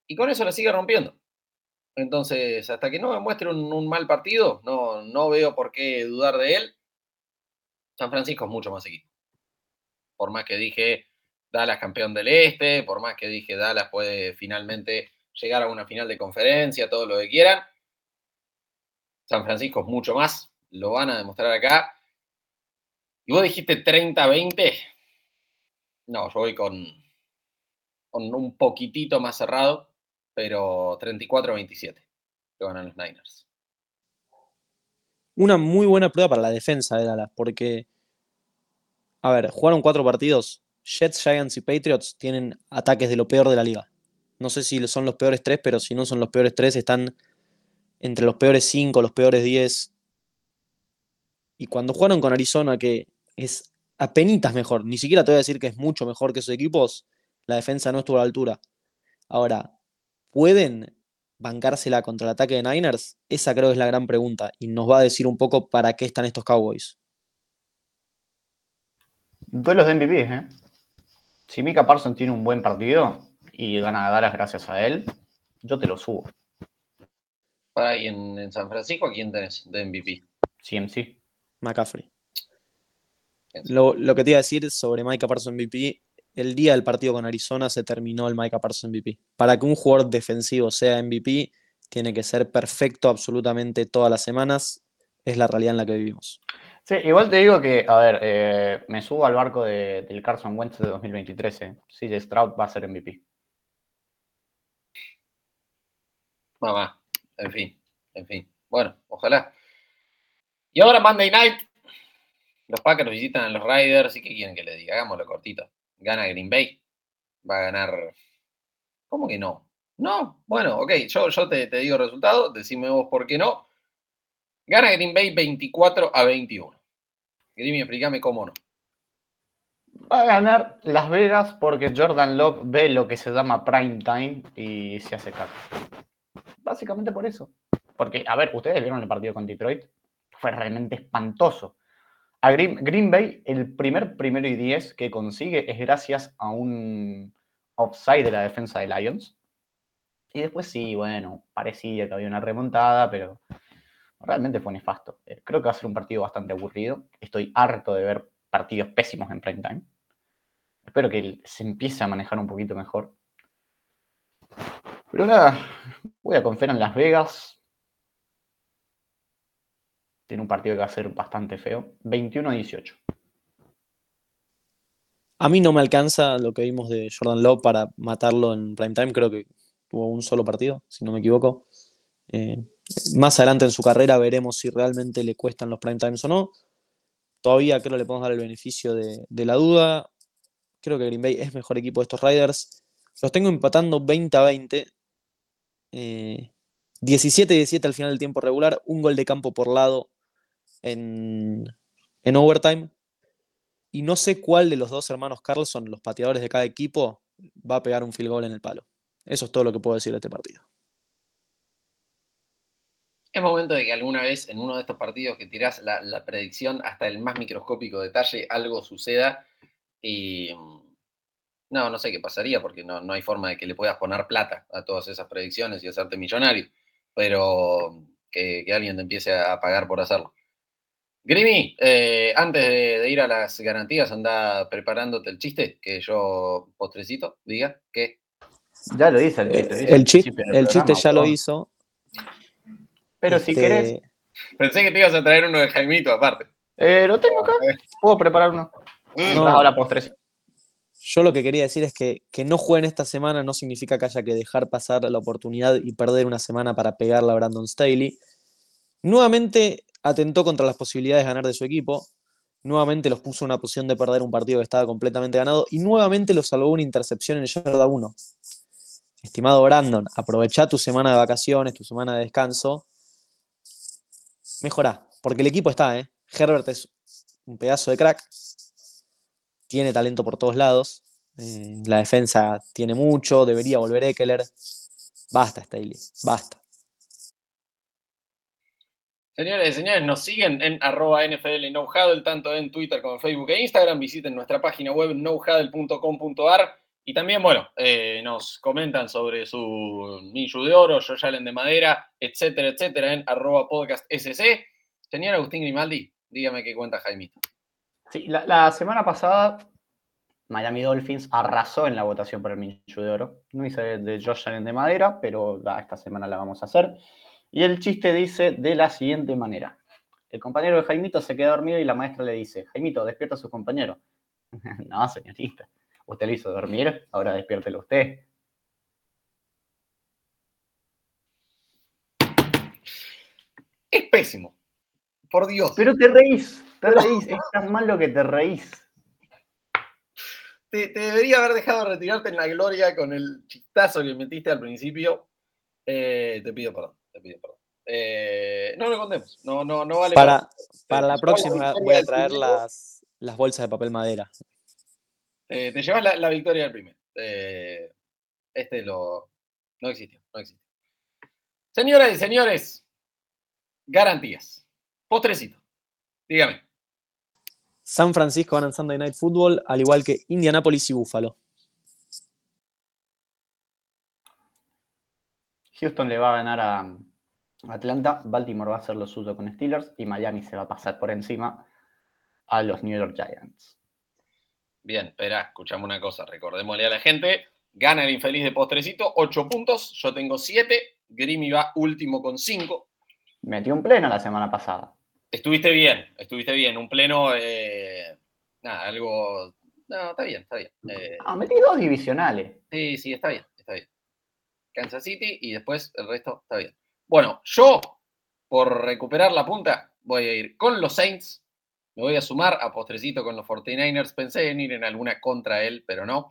y con eso la sigue rompiendo. Entonces, hasta que no me muestre un, mal partido, no, no veo por qué dudar de él. San Francisco es mucho más equipo. Por más que dije Dallas campeón del Este, por más que dije Dallas puede finalmente llegar a una final de conferencia, todo lo que quieran. San Francisco es mucho más, lo van a demostrar acá y vos dijiste 30-20. No, yo voy con, con un poquitito más cerrado, pero 34-27 que ganan los Niners. Una muy buena prueba para la defensa de Dallas, porque, a ver, jugaron cuatro partidos. Jets, Giants y Patriots tienen ataques de lo peor de la liga. No sé si son los peores tres, pero si no son los peores tres, están entre los peores cinco, los peores diez. Y cuando jugaron con Arizona, que es apenitas mejor, ni siquiera te voy a decir que es mucho mejor que esos equipos, la defensa no estuvo a la altura. Ahora, ¿pueden bancársela contra el ataque de Niners? Esa creo que es la gran pregunta y nos va a decir un poco para qué están estos Cowboys. Duelos de MVP, ¿eh? Si Mika Parsons tiene un buen partido y gana a Dallas gracias a él, yo te lo subo. Para ahí en, en San Francisco, ¿a quién tenés de MVP? CMC. McCaffrey. Lo, lo, que te iba a decir sobre Micah Parsons MVP, el día del partido con Arizona se terminó el Micah Parsons MVP. Para que un jugador defensivo sea MVP, tiene que ser perfecto absolutamente todas las semanas. Es la realidad en la que vivimos. Sí, igual te digo que, a ver, eh, me subo al barco de, del Carson Wentz de 2023. Eh. CJ Stroud va a ser MVP. Mamá, en fin, en fin. Bueno, ojalá. Y ahora Monday Night, los Packers visitan a los Riders y ¿qué quieren que le diga? Hagámoslo cortito. Gana Green Bay. Va a ganar. ¿Cómo que no? No, bueno, ok, yo, te, digo el resultado, decime vos por qué no. Gana Green Bay 24 a 21. Green, explícame cómo no. Va a ganar Las Vegas porque Jordan Love ve lo que se llama prime time y se hace cargo. Básicamente por eso. Porque, a ver, ustedes vieron el partido con Detroit. Fue realmente espantoso. A Green, Bay, el primer primero y diez que consigue es gracias a un offside de la defensa de Lions. Y después sí, bueno, parecía que había una remontada, pero realmente fue nefasto. Eh, creo que va a ser un partido bastante aburrido. Estoy harto de ver partidos pésimos en prime time. Espero que se empiece a manejar un poquito mejor. Pero nada, voy a confiar en Las Vegas tiene un partido que va a ser bastante feo. 21 a 18. A mí no me alcanza lo que vimos de Jordan Love para matarlo en prime time. Creo que tuvo un solo partido, si no me equivoco. Eh, Más adelante en su carrera veremos si realmente le cuestan los prime times o no. Todavía creo que le podemos dar el beneficio de, la duda. Creo que Green Bay es mejor equipo de estos Riders. Los tengo empatando 20 a 20. 17-17 al final del tiempo regular, un gol de campo por lado en, en overtime. Y no sé cuál de los dos hermanos Carlson, los pateadores de cada equipo, va a pegar un field goal en el palo. Eso es todo lo que puedo decir de este partido. Es momento de que alguna vez en uno de estos partidos que tirás la, predicción hasta el más microscópico detalle, algo suceda. Y no, no sé qué pasaría porque no, no hay forma de que le puedas poner plata a todas esas predicciones y hacerte millonario. Pero que, que alguien te empiece a pagar por hacerlo. Grimy, eh, antes de, de, ir a las garantías, anda preparándote el chiste, que yo, postrecito, diga que... Ya lo dice el chiste. Eh, el, chiste, el chiste ya lo hizo. Pero si este... querés... Pensé que te ibas a traer uno de Jaimito aparte. Eh, lo tengo acá. Puedo preparar uno. No, ahora postrecito. Yo lo que quería decir es que, que no jueguen esta semana no significa que haya que dejar pasar la oportunidad y perder una semana para pegarla a Brandon Staley. Nuevamente atentó contra las posibilidades de ganar de su equipo, nuevamente los puso en una posición de perder un partido que estaba completamente ganado y nuevamente los salvó una intercepción en yarda 1. Estimado Brandon, aprovecha tu semana de vacaciones, tu semana de descanso. Mejorá, porque el equipo está, ¿eh? Herbert es un pedazo de crack, tiene talento por todos lados, eh, la defensa tiene mucho, debería volver Eckler. Basta, Staley, basta. Señores y señores, nos siguen en arroba NFL tanto en Twitter como en Facebook e Instagram. Visiten nuestra página web knowhuddle.com.ar y también, bueno, eh, nos comentan sobre su Ninju de Oro, Josh Allen de Madera, etcétera, etcétera, en arroba podcast SC. Señor Agustín Grimaldi, dígame qué cuenta Jaimito. Sí, la, semana pasada Miami Dolphins arrasó en la votación por el Ninju de Oro. No hice de, Josh Allen de Madera, pero esta semana la vamos a hacer. Y el chiste dice de la siguiente manera. El compañero de Jaimito se queda dormido y la maestra le dice, Jaimito, despierta a su compañero. no, señorita, usted le hizo dormir, ahora despiértelo usted. Es pésimo, por Dios. Pero te reís, te reís, es tan malo que te reís. Te, te, debería haber dejado retirarte en la gloria con el chistazo que metiste al principio. Eh, te pido perdón te pido perdón. Eh, no lo contemos, no, no, no vale. Para, para la próxima voy a traer las, las bolsas de papel madera. Eh, te llevas la, la, victoria del primer. Eh, este lo. No existió, no existió. Señoras y señores, garantías. Postrecito. Dígame. San Francisco ganan Sunday Night Football, al igual que Indianapolis y Buffalo. Houston le va a ganar a Atlanta, Baltimore va a hacer lo suyo con Steelers y Miami se va a pasar por encima a los New York Giants. Bien, espera, escuchamos una cosa, recordémosle a la gente, gana el infeliz de postrecito, 8 puntos, yo tengo 7, Grimmy va último con 5. Metió un pleno la semana pasada. Estuviste bien, estuviste bien, un pleno, eh, nada, algo... No, está bien, está bien. Eh, ah, metí dos divisionales. Sí, sí, está bien, está bien. Kansas City y después el resto está bien. Bueno, yo, por recuperar la punta, voy a ir con los Saints. Me voy a sumar a postrecito con los 49ers. Pensé en ir en alguna contra él, pero no.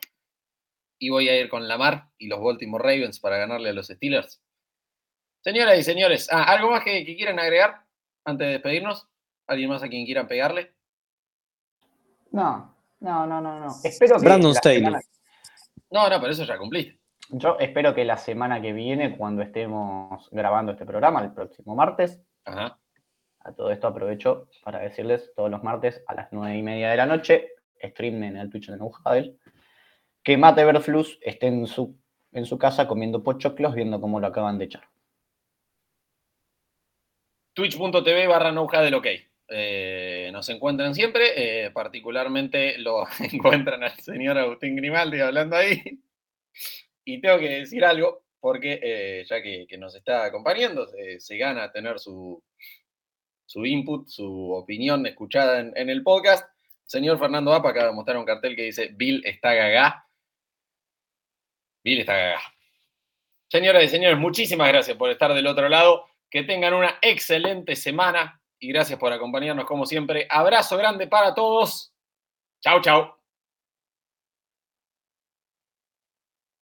Y voy a ir con Lamar y los Baltimore Ravens para ganarle a los Steelers. Señoras y señores, ah, ¿algo más que, que quieran agregar antes de despedirnos? ¿Alguien más a quien quieran pegarle? No, no, no, no, no. Espero que Brandon Staley. Semana... No, no, pero eso ya cumpliste. Yo espero que la semana que viene, cuando estemos grabando este programa, el próximo martes, Ajá. a todo esto aprovecho para decirles todos los martes a las nueve y media de la noche, stream en el Twitch de Neujadel, que Mate Verflus esté en su, en su casa comiendo pochoclos viendo cómo lo acaban de echar. Twitch.tv barra Neujadel, ok. Eh, nos encuentran siempre, eh, particularmente lo encuentran al señor Agustín Grimaldi hablando ahí. Y tengo que decir algo, porque eh, ya que, nos está acompañando, se, se gana tener su, su, input, su opinión escuchada en, en, el podcast. Señor Fernando Apa acaba de mostrar un cartel que dice Bill está gagá. Bill está gagá. Señoras y señores, muchísimas gracias por estar del otro lado. que tengan una excelente semana y gracias por acompañarnos como siempre. Abrazo grande para todos. Chau, chau.